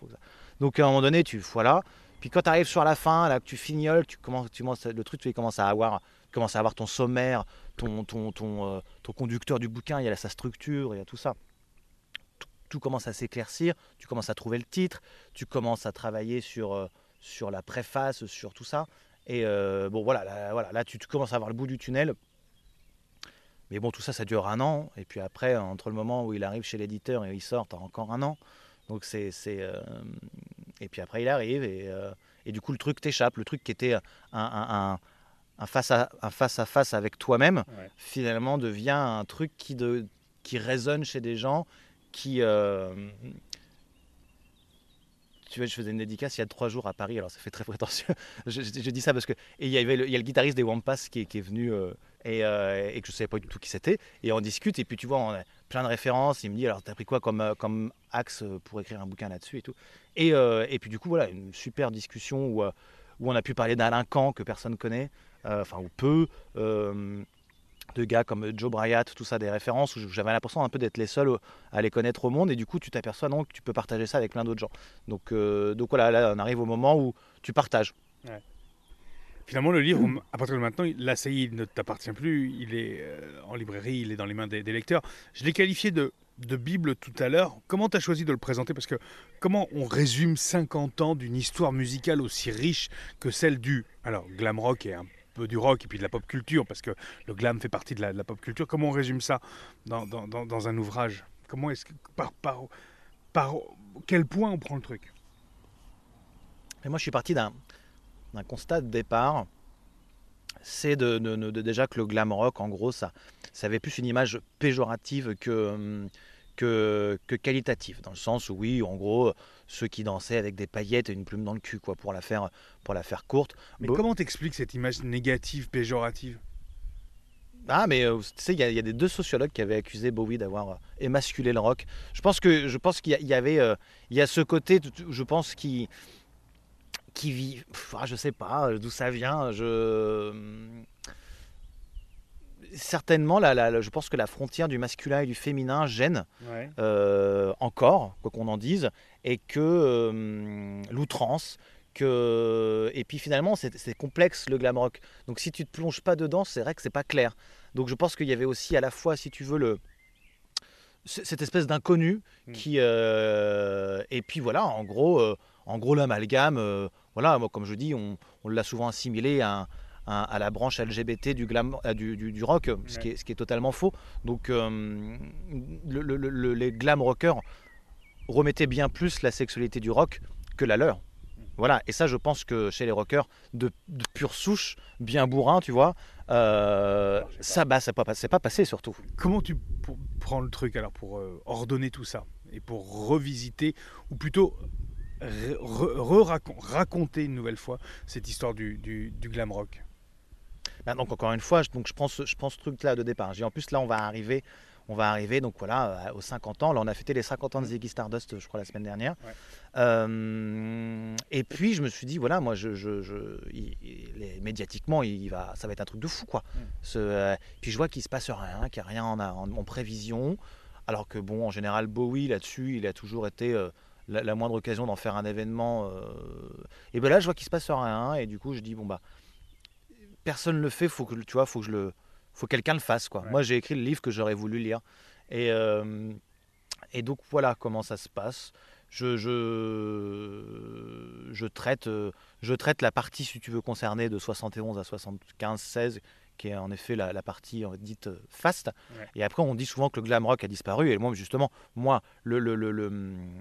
Donc à un moment donné, tu voilà. Puis quand tu arrives sur la fin, là, que tu fignoles, tu commences, tu commences, le truc, tu commences à avoir, à avoir ton sommaire, ton, ton, ton, euh, ton conducteur du bouquin, il y a sa structure, il y a tout ça. Tout, commence à s'éclaircir, tu commences à trouver le titre, tu commences à travailler sur, euh, sur la préface, sur tout ça. Et euh, bon, voilà, là, voilà, là tu, tu commences à avoir le bout du tunnel. Mais bon, tout ça, ça dure un an. Et puis après, entre le moment où il arrive chez l'éditeur et il sort, as encore un an. Donc c'est. Euh, et puis après, il arrive. Et, euh, et, du coup, le truc t'échappe. Le truc qui était un, un, face, à, face à face avec toi-même, finalement, devient un truc qui, de, qui résonne chez des gens qui. Euh, tu vois, je faisais une dédicace il y a trois jours à Paris, alors ça fait très prétentieux. je, dis ça parce que. Et il y, avait il y a le guitariste des Wampas qui, qui est venu euh, et, que je ne savais pas du tout qui c'était. Et on discute, et puis tu vois, on a plein de références. Il me dit, alors, t'as pris quoi comme, euh, axe pour écrire un bouquin là-dessus et tout. Et, euh, puis du coup, voilà, une super discussion où, où on a pu parler d'Alain que personne connaît, enfin, ou peu. de gars comme Joe Bryant, tout ça, des références où j'avais l'impression un peu d'être les seuls à les connaître au monde et du coup tu t'aperçois donc que tu peux partager ça avec plein d'autres gens. Donc, donc voilà, là on arrive au moment où tu partages. Finalement, le livre, à partir de maintenant, il ne t'appartient plus. Il est euh, en librairie, il est dans les mains des, lecteurs. Je l'ai qualifié de, de Bible tout à l'heure. Comment tu as choisi de le présenter? Parce que comment on résume 50 ans d'une histoire musicale aussi riche que celle du alors glam rock et un peu du rock et puis de la pop culture parce que le glam fait partie de la, pop culture. Comment on résume ça dans, dans, dans, un ouvrage? Comment est-ce que par, par, par quel point on prend le truc? Mais moi, je suis parti d'un un constat de départ, c'est de, déjà que le glam rock, en gros, ça, ça avait plus une image péjorative que, que, qualitative, dans le sens où, oui, en gros, ceux qui dansaient avec des paillettes et une plume dans le cul, quoi, pour la faire, pour la faire courte. Mais comment t'expliques cette image négative, péjorative? Ah, mais euh, tu sais, il y, a des deux sociologues qui avaient accusé Bowie d'avoir euh, émasculé le rock. Je pense que je pense qu'il y, avait, euh, il y a ce côté, je pense, qui qui vit. Ah, je sais pas euh, d'où ça vient. Je certainement, la, je pense que la frontière du masculin et du féminin gêne euh, encore, quoi qu'on en dise, et que euh, l'outrance, que et puis finalement c'est complexe le glam rock. Donc si tu te plonges pas dedans, c'est vrai que c'est pas clair. Donc je pense qu'il y avait aussi à la fois, si tu veux, le cette espèce d'inconnu hmm. qui et puis voilà, en gros, en gros l'amalgame voilà, moi, comme je dis, on, l'a souvent assimilé à, la branche LGBT du, glam, euh, du, rock, ce, qui est, totalement faux. Donc, euh, les glam rockers remettaient bien plus la sexualité du rock que la leur. Voilà, et ça, je pense que chez les rockers de, de pure souche, bien bourrin, tu vois, euh, Alors, ça, bah, c'est pas, pas passé surtout. Comment tu prends le truc alors pour euh, ordonner tout ça et pour revisiter ou plutôt re-racon- raconter une nouvelle fois cette histoire du, du- du glam rock Bah, donc encore une fois, je, donc je prends ce, je prends ce truc-là de départ. J'ai en plus là, on va arriver, on va arriver donc voilà euh, aux 50 ans. Là, on a fêté les 50 ans de Ziggy Stardust, je crois la semaine dernière. Ouais. Euh, et puis je me suis dit voilà, moi, je, je, je- il- médiatiquement, il va, ça va être un truc de fou quoi. Mm. Ce, euh, puis je vois qu'il se passe rien, qu'il n'y a rien en, en- en prévision. Alors que bon, en général, Bowie là-dessus, il a toujours été euh, la, la moindre occasion d'en faire un événement. euh, Et ben là, je vois qu'il se passe rien, et du coup, je dis bon bah personne le fait, faut que tu vois, faut que je le, faut que quelqu'un le fasse quoi. Ouais. Moi, j'ai écrit le livre que j'aurais voulu lire, et euh, et donc voilà comment ça se passe. Je, je, je traite, euh, je traite la partie, si tu veux, concernée de 71 à 75, 16, qui est en effet la, la partie dite euh, fast. Ouais. Et après, on dit souvent que le glam rock a disparu. Et moi, justement, moi, le, le, le, le-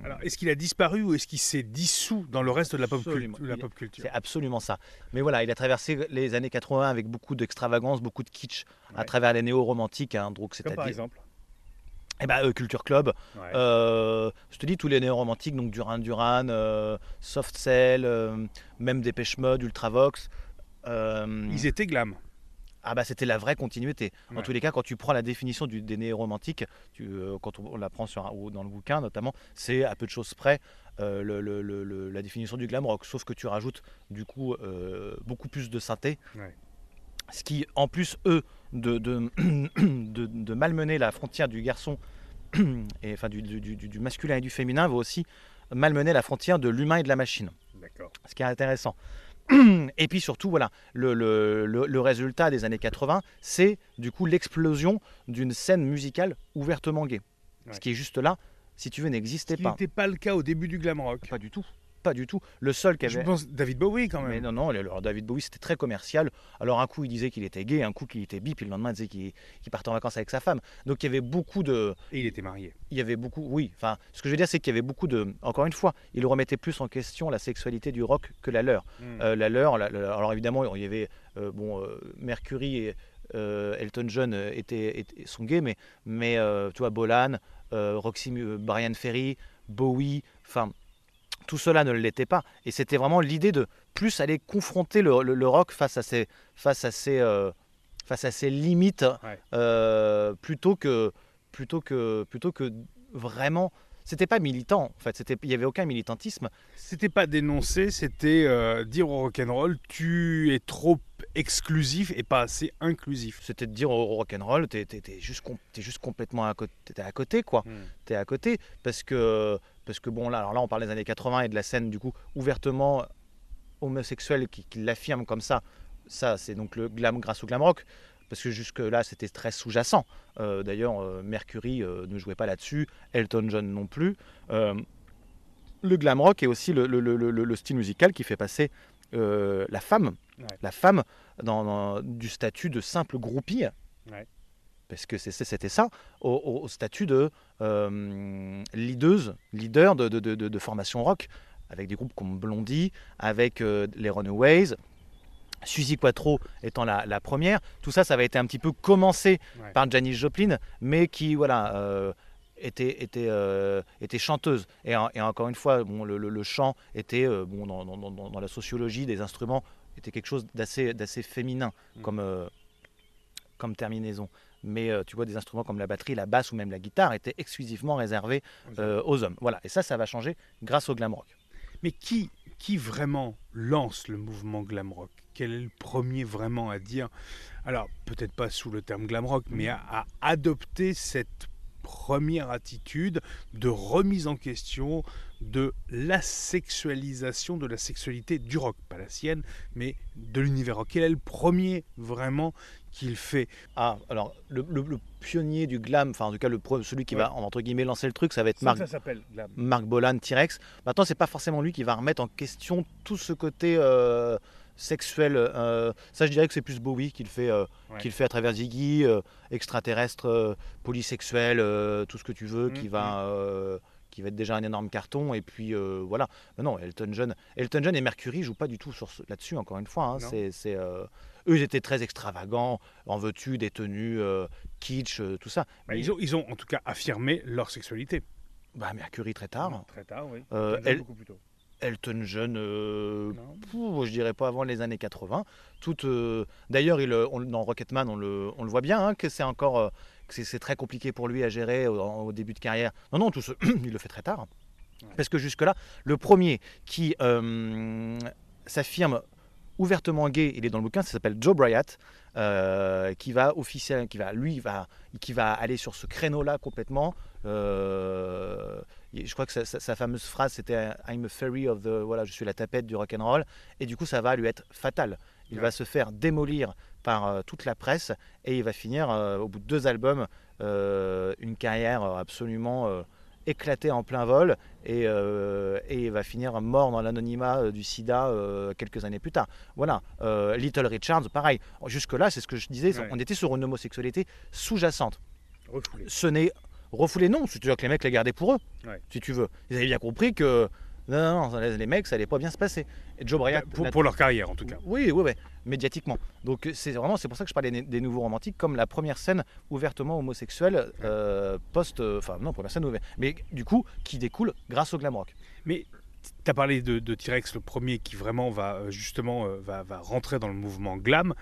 Alors, est-ce qu'il a disparu ou est-ce qu'il s'est dissous dans le reste de la pop, cul- la pop culture? C'est absolument ça. Mais voilà, il a traversé les années 80 avec beaucoup d'extravagance, beaucoup de kitsch, à travers les néo-romantiques, hein, donc Comme par exemple? Eh ben, euh, Culture Club. Ouais. Euh, je te dis tous les néo-romantiques, donc Duran Duran, euh, Soft Cell, même Dépêche Mode, Ultravox. Ils étaient glam. Ah bah c'était la vraie continuité. En Ouais. tous les cas, quand tu prends la définition du, des néo-romantiques, tu, euh, quand on, on la prend sur un- ou dans le bouquin notamment, c'est à peu de choses près euh, le- le- le- le- la définition du glam rock, sauf que tu rajoutes du coup euh, beaucoup plus de synthé, Ouais. ce qui en plus eux de, de, de, de malmener la frontière du garçon et enfin du, du- du- du masculin et du féminin va aussi malmener la frontière de l'humain et de la machine ce qui est intéressant. Et puis surtout, voilà, le, le- le- le résultat des années 80, c'est du coup l'explosion d'une scène musicale ouvertement gay. Ouais. Ce qui est juste là, si tu veux, Ce n'existait pas. n'était pas le cas au début du glam rock. Pas du tout. Pas du tout. Le seul qui Je avait. pense David Bowie quand Mais même. non, non, alors David Bowie c'était très commercial. Alors un coup il disait qu'il était gay, un coup qu'il était bi, puis le lendemain il disait qu'il partait en vacances avec sa femme. Donc il y avait beaucoup de, Et il était marié. il y avait beaucoup, oui, enfin, ce que je veux dire, c'est qu'il y avait beaucoup de, encore une fois, il remettait plus en question la sexualité du rock que la leur. Mm. Euh, la leur, la- la- alors évidemment, il y avait, euh, bon, euh, Mercury et Elton John étaient, étaient- sont gays, mais, mais tu vois, Bolan, Roxy, Brian Ferry, Bowie, enfin, tout cela ne l'était pas. Et c'était vraiment l'idée de plus aller confronter le, le- le rock face à ses, face à ses, euh, face à ses limites, Ouais. euh, plutôt que, plutôt que, plutôt que vraiment. C'était pas militant, en fait. Il y avait aucun militantisme. C'était pas dénoncer, c'était euh, dire au rock'n'roll tu es trop exclusif et pas assez inclusif. C'était de dire au rock'n'roll, t'es, t'es juste, com- juste complètement à côté, à côté, quoi. T'es à côté parce que, parce que bon là, alors là, on parle des années 80 et de la scène du coup ouvertement homosexuelle qui, qui l'affirme comme ça. Ça, c'est donc le glam grâce au glam rock. Parce que jusque-là, c'était très sous-jacent. Euh, D'ailleurs, euh, Mercury euh, ne jouait pas là-dessus, Elton John non plus. Le glam rock est aussi le, le- le- le- le style musical qui fait passer la femme, Ouais. la femme dans, dans- du statut de simple groupie, Ouais. parce que c'était ça, au, statut de leaduse, leader de, de, de- de- de formation rock, avec des groupes comme Blondie, avec les Runaways, Suzy Quattro étant la, la première. Tout ça, ça avait été un petit peu commencé Ouais. par Janis Joplin, mais qui, voilà, euh, était, était, euh, était chanteuse. Et, en- et encore une fois, bon, le, le- le chant était, euh, bon, dans, dans- dans- dans la sociologie des instruments, était quelque chose d'assez d'assez féminin Mm. comme, comme terminaison. Mais tu vois, des instruments comme la batterie, la basse ou même la guitare étaient exclusivement réservés aux hommes. Voilà, et ça, ça va changer grâce au glam rock. Mais qui, qui vraiment lance le mouvement glam rock? Quel est le premier vraiment à dire? Alors, peut-être pas sous le terme glam rock, mais à, à adopter cette première attitude de remise en question de la sexualisation de la sexualité du rock, pas la sienne, mais de l'univers rock. Quel est le premier vraiment qu'il fait Ah, alors, le, le- le pionnier du glam, enfin, en tout cas, le, celui qui Ouais. va, entre guillemets, lancer le truc, ça va être Marc, glam. Marc Bolan, T-Rex. Maintenant, c'est pas forcément lui qui va remettre en question tout ce côté euh, sexuel. euh, ça, je dirais que c'est plus Bowie qui le fait, euh, Ouais. fait à travers Ziggy, euh, extraterrestre, polysexuel, tout ce que tu veux, qui Mm, va, euh, qui va être déjà un énorme carton. Et puis voilà. Mais non, Elton John, Elton John et Mercury jouent pas du tout sur ce- là-dessus. Encore une fois, hein. Non. c'est, c'est, eux ils étaient très extravagants, en veux-tu, des tenues kitsch, tout ça. Bah, ils, ont, ils ont en tout cas affirmé leur sexualité. Bah, Mercury très tard. Très tard, oui. Elton John elle- beaucoup plus tôt. Elton John, euh, je dirais pas avant les années 80. Tout, euh, D'ailleurs, il, euh, on- dans Rocketman, on le, on le voit bien, hein, que c'est encore euh, que c'est- très compliqué pour lui à gérer au, au début de carrière. Non, non, tout ce- il le fait très tard. Ouais. Parce que jusque-là, le premier qui s'affirme ouvertement gay, il est dans le bouquin, ça s'appelle Joe Bryant, euh, qui va officiel, qui va, lui, va, qui va aller sur ce créneau-là complètement. Euh, je crois que sa, sa- sa fameuse phrase c'était I'm a fairy of the voilà je suis la tapette du rock and roll et du coup ça va lui être fatal. Il Ouais. va se faire démolir par euh, toute la presse et il va finir euh, au bout de deux albums euh, une carrière absolument euh, éclatée en plein vol et, euh, et il va finir mort dans l'anonymat euh, du sida euh, quelques années plus tard. Voilà, Euh, Little Richards, pareil. Jusque là, c'est ce que je disais, Ouais. on était sur une homosexualité sous-jacente ce n'est refoulé non c'est-à-dire que les mecs les gardaient pour eux Ouais. si tu veux ils avaient bien compris que non, non, non, les mecs ça allait pas bien se passer et Joe Bryant Pour, leur carrière, en tout cas. oui oui oui médiatiquement donc c'est vraiment c'est pour ça que je parlais des, des nouveaux romantiques comme la première scène ouvertement homosexuelle euh, post euh, enfin non première scène ouverte mais du coup qui découle grâce au glam rock Mais tu as parlé de, de T-Rex, le premier qui vraiment va euh, justement va, va rentrer dans le mouvement glam.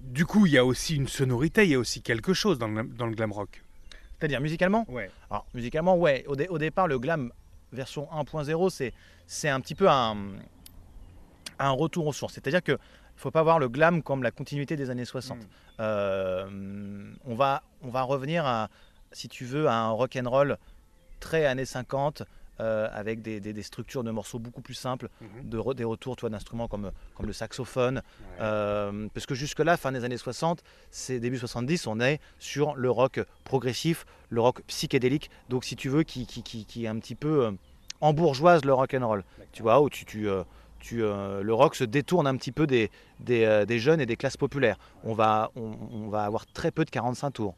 Du coup, il y a aussi une sonorité, il y a aussi quelque chose dans le, dans le glam rock. C'est-à-dire musicalement Ouais. Alors, musicalement, ouais. Au, dé- au départ, le glam version 1.0, c'est, c'est un petit peu un, un retour aux sources. C'est-à-dire que faut pas voir le glam comme la continuité des années 60. Mm. Euh, on, va, on va revenir, à, si tu veux, à un rock and roll très années 50. Euh, avec des, des- des structures de morceaux beaucoup plus simples, Mhm. de re- des retours d'instruments comme, comme le saxophone, Ouais. euh, parce que jusque-là, fin des années 60, c'est début 70, on est sur le rock progressif, le rock psychédélique, donc si tu veux, qui, qui, qui, qui est un petit peu euh, embourgeoise le rock and roll. Tu vois, où tu, tu, euh, tu, le rock se détourne un petit peu des, des, des jeunes et des classes populaires. On va, on, on va avoir très peu de 45 tours.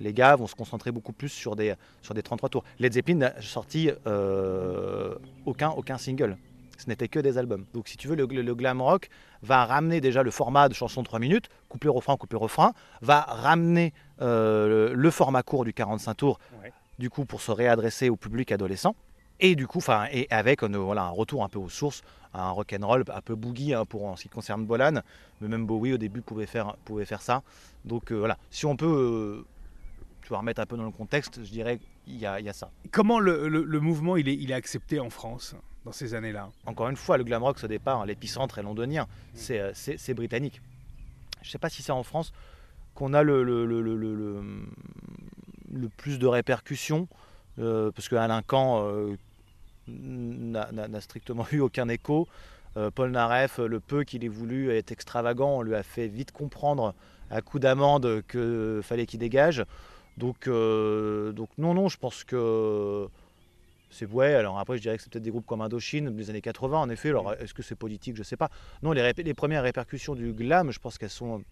Les gars vont se concentrer beaucoup plus sur des, sur des 33 tours. Led Zeppelin n'a sorti euh, aucun, aucun single. Ce n'était que des albums. Donc si tu veux, le, glam rock va ramener déjà le format de chanson de 3 minutes, couplet refrain, couplet refrain, va ramener euh, le, le format court du 45 tours, Ouais. du coup pour se réadresser au public adolescent. Et du coup, enfin, et avec euh, voilà, un retour un peu aux sources, un rock and roll un peu boogie hein, pour en ce qui concerne Bolan, mais même Bowie au début pouvait faire, pouvait faire ça. Donc euh, voilà, si on peut, tu vas remettre un peu dans le contexte, je dirais il y a, il y a ça. Comment le, le- le mouvement il est, il est accepté en France dans ces années-là? Encore une fois, le glam rock, au départ, l'épicentre est londonien, c'est euh, c'est- britannique. Je ne sais pas si c'est en France qu'on a le, plus de répercussions, euh, parce que Alain Camp euh, n'a strictement eu aucun écho. Euh, Paul Naref, le peu qu'il ait voulu être extravagant, on lui a fait vite comprendre à coup d'amende qu'il fallait qu'il dégage. Donc, euh, donc non, non, je pense que c'est ouais. Alors après, je dirais que c'est peut-être des groupes comme Indochine des années 80, en effet. Alors, est-ce que c'est politique? Je sais pas. Non, les, premières répercussions du glam, je pense qu'elles sont,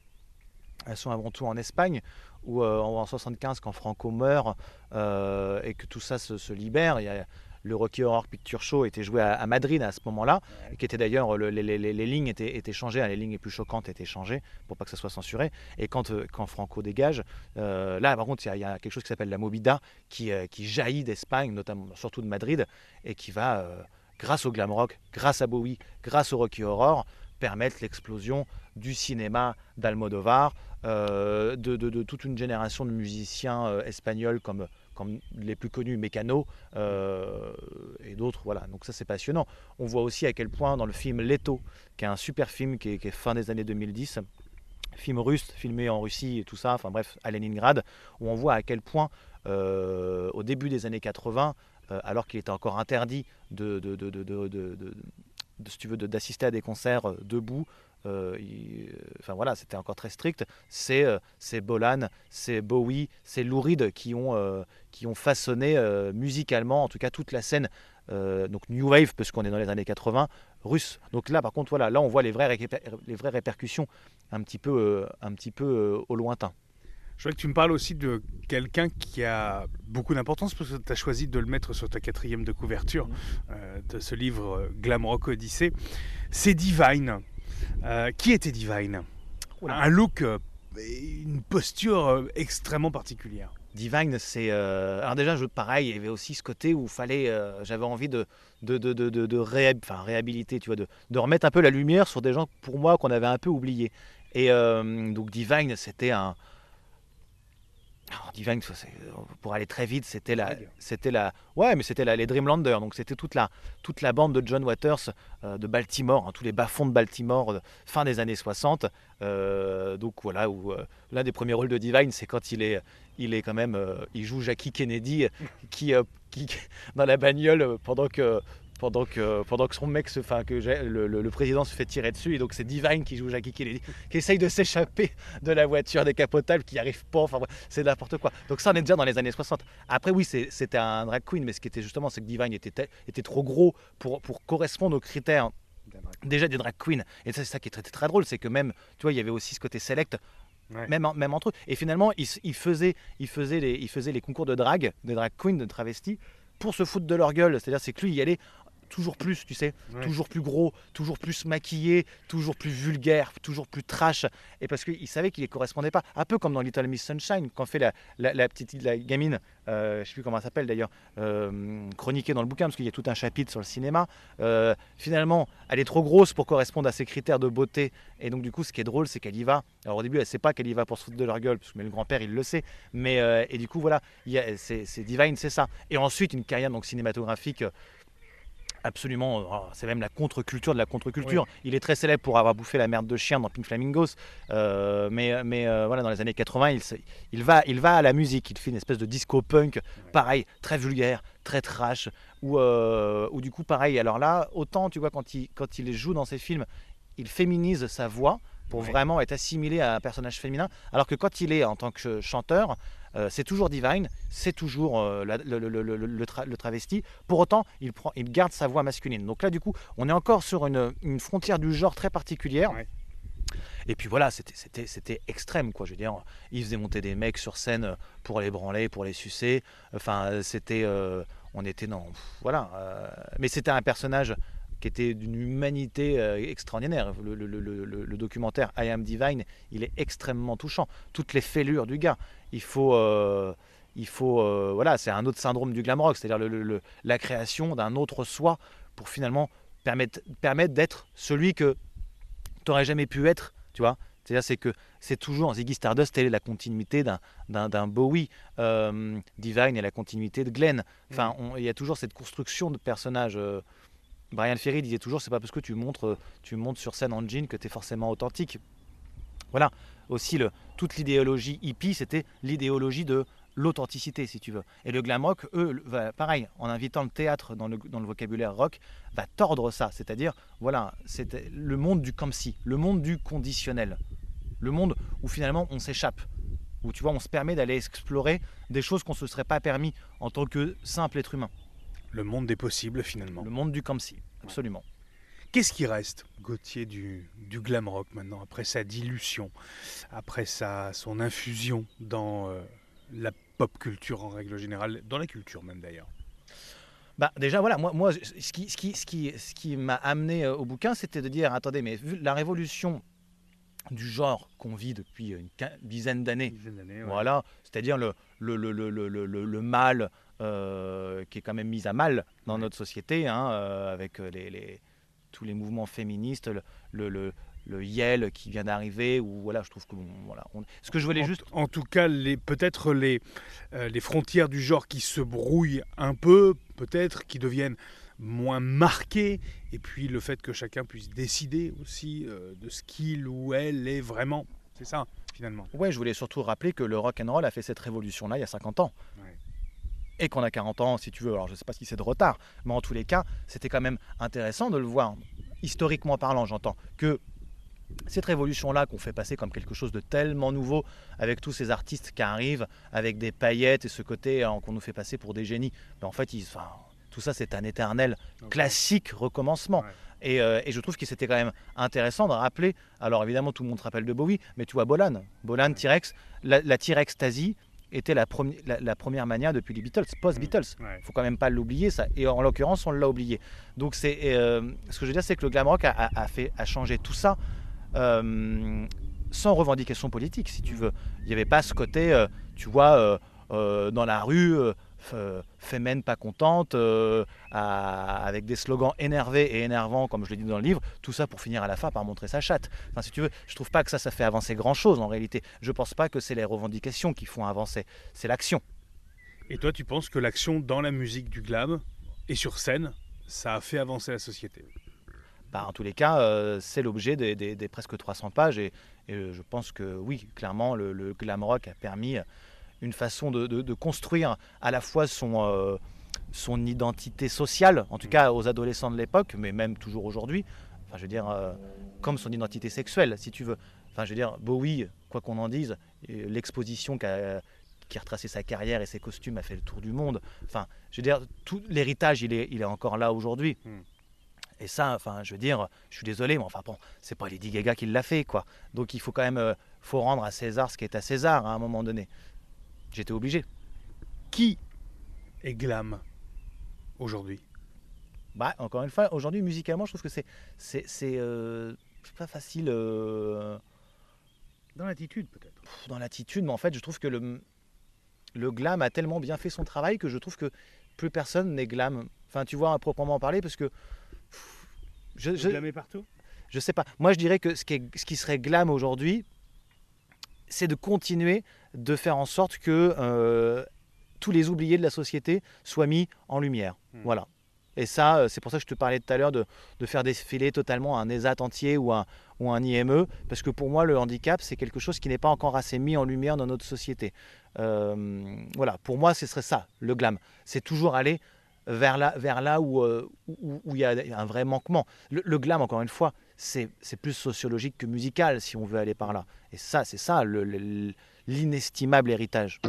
elles sont avant tout en Espagne, où euh, en 75, quand Franco meurt euh, et que tout ça se, se libère, il y a le Rocky Horror Picture Show était joué à, à Madrid à ce moment-là, et qui était d'ailleurs le- les, les- les- les lignes étaient, étaient changées, hein, les lignes les plus choquantes étaient changées pour pas que ça soit censuré. Et quand, euh, quand Franco dégage, euh, là par contre il y, a- il y a quelque chose qui s'appelle la Movida qui, euh, qui jaillit d'Espagne, notamment surtout de Madrid, et qui va, euh, grâce au glam rock, grâce à Bowie, grâce au Rocky Horror, permettre l'explosion du cinéma d'Almodovar, euh, de, de- de toute une génération de musiciens euh, espagnols comme, comme les plus connus, Mécano, euh, et d'autres. Voilà, donc ça c'est passionnant. On voit aussi à quel point dans le film Leto, qui est un super film qui est, fin des années 2010, film russe, filmé en Russie et tout ça, enfin bref, à Leningrad, où on voit à quel point, euh, au début des années 80, euh, alors qu'il était encore interdit de, de, de, de, tu veux, d'assister à des concerts debout, euh, il- enfin voilà, c'était encore très strict. C'est euh, c'est Bolan, c'est Bowie, c'est Lou Reed qui ont euh, qui ont façonné euh, musicalement, en tout cas toute la scène, euh, donc New Wave, parce qu'on est dans les années 80, russe. Donc là, par contre, voilà, là on voit les vraies, les vraies répercussions un petit peu, euh, un petit peu euh, au lointain. Je voudrais que tu me parles aussi de quelqu'un qui a beaucoup d'importance parce que tu as choisi de le mettre sur ta quatrième de couverture euh, de ce livre euh, Glam Rock Odyssey. C'est Divine. Euh, qui était Divine Un look, euh, une posture euh, extrêmement particulière. Divine, c'est. Alors, déjà, je, pareil, il y avait aussi ce côté où fallait. J'avais envie de, de, de, de, de, de réhab- enfin, réhabiliter, tu vois, de, de remettre un peu la lumière sur des gens, pour moi, qu'on avait un peu oubliés. Et donc, Divine, c'était un. Divine, c'est- pour aller très vite, c'était la, c'était la, ouais, mais c'était la, les Dreamlanders. Donc c'était toute la, toute la bande de John Waters euh, de Baltimore, hein, tous les bas-fonds de Baltimore, euh, fin des années 60. Euh, donc voilà, où euh, l'un des premiers rôles de Divine, c'est quand il est, il est quand même, euh, il joue Jackie Kennedy, qui, euh, qui dans la bagnole euh, pendant que pendant que, pendant que son mec, se, enfin que le, le- le président se fait tirer dessus, et donc c'est Divine qui joue Jackie Kennedy, qui essaye de s'échapper de la voiture décapotable, qui n'y arrive pas, enfin c'est n'importe quoi. Donc ça, on est déjà dans les années 60. Après, oui, c'était un drag queen, mais ce qui était justement, c'est que Divine était, trop gros pour, pour correspondre aux critères déjà des drag queens. Et ça, c'est ça qui est très, très drôle, c'est que même, tu vois, il y avait aussi ce côté select, Ouais. même, en- même entre eux. Et finalement, ils, faisaient, ils, faisaient les, ils faisaient les concours de drag, des drag queens, de travestis, pour se foutre de leur gueule. C'est-à-dire, c'est que lui, il y allait toujours plus, tu sais, Ouais. toujours plus gros, toujours plus maquillé, toujours plus vulgaire, toujours plus trash. Et parce qu'il savait qu'il ne correspondait pas. Un peu comme dans Little Miss Sunshine, quand fait la, la, la petite la gamine, euh, je ne sais plus comment elle s'appelle d'ailleurs, euh, chroniquée dans le bouquin, parce qu'il y a tout un chapitre sur le cinéma. Euh, finalement, elle est trop grosse pour correspondre à ses critères de beauté. Et donc, du coup, ce qui est drôle, c'est qu'elle y va. Alors, au début, elle ne sait pas qu'elle y va pour se foutre de leur gueule, parce que mais le grand-père, il le sait. Mais, et du coup, voilà, c'est Divine, c'est ça. Et ensuite, une carrière donc, cinématographique. Absolument, euh, oh, c'est même la contre-culture de la contre-culture. Il est très célèbre pour avoir bouffé la merde de chien dans Pink Flamingos, Euh, mais, mais euh, voilà, dans les années 80, il, il, va, il va à la musique, il fait une espèce de disco punk, pareil, très vulgaire, très trash, ou euh, du coup, pareil. Alors là, autant, tu vois, quand il, quand il joue dans ses films, il féminise sa voix pour vraiment être assimilé à un personnage féminin, alors que quand il est en tant que ch- chanteur, euh, c'est toujours Divine, c'est toujours euh, la- le, le- le- le- le tra- le travesti. Pour autant, il, prend, il garde sa voix masculine. Donc là, du coup, on est encore sur une, une frontière du genre très particulière. Ouais. Et puis voilà, c'était- extrême, quoi. Je veux dire, il faisait monter des mecs sur scène pour les branler, pour les sucer. Enfin, c'était, euh, on était dans, voilà. mais c'était un personnage qui était d'une humanité euh, extraordinaire. Le, le- le- le- le documentaire I Am Divine, il est extrêmement touchant. Toutes les fêlures du gars. Il faut, euh, il faut, euh, voilà, c'est un autre syndrome du glam rock, c'est-à-dire la création d'un autre soi pour finalement permettre, permettre d'être celui que tu n'aurais jamais pu être, tu vois. C'est-à-dire c'est que c'est toujours Ziggy Stardust, elle est la continuité d'un, Bowie. Euh, Divine est la continuité de Glenn. Enfin, on- il y a toujours cette construction de personnages. euh, Brian Ferry disait toujours, c'est pas parce que tu montres, euh, tu montes sur scène en jean que tu es forcément authentique. Voilà. Aussi, toute l'idéologie hippie, c'était l'idéologie de l'authenticité, si tu veux. Et le glam rock, eux, pareil, en invitant le théâtre dans le, dans le vocabulaire rock, va tordre ça. C'est-à-dire, voilà, c'est le monde du comme si, le monde du conditionnel. Le monde où finalement on s'échappe. Où tu vois, on se permet d'aller explorer des choses qu'on ne se serait pas permis en tant que simple être humain. Le monde des possibles, finalement. Le monde du comme si, absolument. Qu'est-ce qui reste, Gauthier, du, du glam rock maintenant, après sa dilution, après sa, son infusion dans euh, la pop culture en règle générale, dans la culture même d'ailleurs? Bah, déjà, voilà, moi, moi ce qui, ce qui, ce qui, ce qui m'a amené euh, au bouquin, c'était de dire attendez, mais vu la révolution du genre qu'on vit depuis une dizaine d'années, voilà, c'est-à-dire le, le, le, le, le mal euh, qui est quand même mis à mal dans notre société, hein, euh, avec les, les, tous les mouvements féministes, le, le, le, le Yale qui vient d'arriver, ou voilà, je trouve que bon, voilà, on- ce que je voulais en, juste en tout cas, les, peut-être les, euh, les frontières du genre qui se brouillent un peu, peut-être, qui deviennent moins marquées, et puis le fait que chacun puisse décider aussi euh, de ce qu'il ou elle est vraiment. C'est ça, finalement. Ouais, je voulais surtout rappeler que le rock and roll a fait cette révolution-là il y a 50 ans. Ouais. Et qu'on a 40 ans, si tu veux. Alors, je ne sais pas si c'est de retard, mais en tous les cas, c'était quand même intéressant de le voir, historiquement parlant, j'entends, que cette révolution-là qu'on fait passer comme quelque chose de tellement nouveau, avec tous ces artistes qui arrivent, avec des paillettes et ce côté hein, qu'on nous fait passer pour des génies, ben, en fait, ils, enfin, tout ça c'est un éternel classique recommencement. Et, euh, et, je trouve que c'était quand même intéressant de rappeler, alors évidemment tout le monde se rappelle de Bowie, mais tu vois Bolan, Bolan, T-Rex, la, la T-Rex Tasie, était la, la, première mania depuis les Beatles, post-Beatles. Il ne faut quand même pas l'oublier, ça. Et en l'occurrence, on l'a oublié. Donc, c'est, euh, ce que je veux dire, c'est que le glam rock a, a, fait, a changé tout ça euh, sans revendication politique, si tu veux. Il n'y avait pas ce côté, euh, tu vois, dans la rue euh, fémène pas contente, euh, avec des slogans énervés et énervants, comme je l'ai dit dans le livre, tout ça pour finir à la fin par montrer sa chatte. Enfin, si tu veux, je trouve pas que ça, ça fait avancer grand chose en réalité. Je pense pas que c'est les revendications qui font avancer, c'est l'action. Et toi, tu penses que l'action dans la musique du glam et sur scène, ça a fait avancer la société? Bah, en tous les cas, euh, c'est l'objet des, presque 300 pages et, je pense que oui, clairement, le, le glam rock a permis une façon de, construire à la fois son, euh, son identité sociale, en tout cas aux adolescents de l'époque, mais même toujours aujourd'hui. Enfin, je veux dire, euh, comme son identité sexuelle, si tu veux. Enfin, je veux dire, Bowie, quoi qu'on en dise, l'exposition qui a, qui a retracé sa carrière et ses costumes a fait le tour du monde. Enfin, je veux dire, tout l'héritage, il est, il est encore là aujourd'hui. Hmm. Et ça, enfin, je veux dire, je suis désolé, mais enfin bon, c'est pas Lady Gaga qui l'a fait, quoi. Donc il faut quand même, euh, faut rendre à César ce qui est à César à un moment donné. J'étais obligé. Qui est glam aujourd'hui? Bah, encore une fois, aujourd'hui, musicalement, je trouve que c'est c'est c'est euh, pas facile. Euh, dans l'attitude, peut-être. Dans l'attitude, mais en fait, je trouve que le le glam a tellement bien fait son travail que je trouve que plus personne n'est glam. Enfin, tu vois, à proprement parler, parce que je, je partout? Je sais pas. Moi, je dirais que ce qui, est, ce qui serait glam aujourd'hui, c'est de continuer de faire en sorte que euh, tous les oubliés de la société soient mis en lumière. Hmm. Voilà. Et ça, euh, c'est pour ça que je te parlais tout à l'heure de, de, faire défiler totalement un ESAT entier ou un, ou un IME, parce que pour moi, le handicap, c'est quelque chose qui n'est pas encore assez mis en lumière dans notre société. Euh, voilà, pour moi, ce serait ça, le glam. C'est toujours aller vers là, vers là où, où, il y a un vrai manquement. Le, glam, encore une fois, c'est plus sociologique que musical, si on veut aller par là. Et ça, c'est ça, le l'inestimable héritage.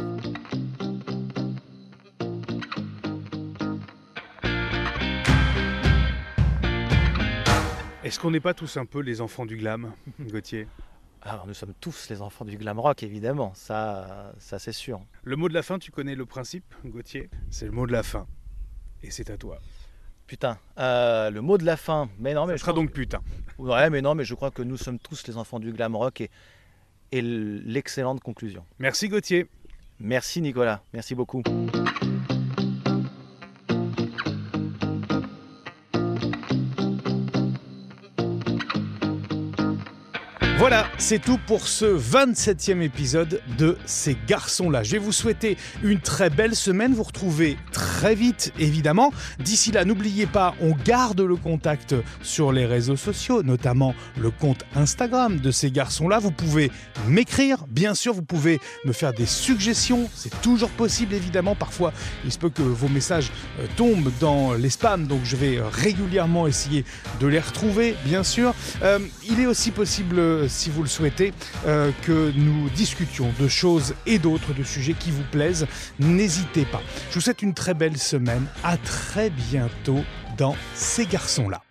Est-ce qu'on n'est pas tous un peu les enfants du glam, Gauthier? Alors, nous sommes tous les enfants du glam rock, évidemment, ça, ça c'est sûr. Le mot de la fin, tu connais le principe, Gauthier? C'est le mot de la fin. Et c'est à toi. Putain, euh, le mot de la fin. Mais non, mais ça sera donc putain. Ouais, mais non, mais je crois que nous sommes tous les enfants du glam rock et et l'excellente conclusion. Merci Gauthier. Merci Nicolas, merci beaucoup. Voilà, c'est tout pour ce 27e épisode de Ces garçons-là. Je vais vous souhaiter une très belle semaine. Vous retrouvez très vite, évidemment. D'ici là, n'oubliez pas, on garde le contact sur les réseaux sociaux, notamment le compte Instagram de ces garçons-là. Vous pouvez m'écrire, bien sûr, vous pouvez me faire des suggestions. C'est toujours possible, évidemment. Parfois, il se peut que vos messages euh, tombent dans les spams, donc je vais régulièrement essayer de les retrouver, bien sûr. Euh, il est aussi possible si vous le souhaitez, euh, que nous discutions de choses et d'autres, de sujets qui vous plaisent. N'hésitez pas. Je vous souhaite une très belle semaine. À très bientôt dans Ces garçons-là.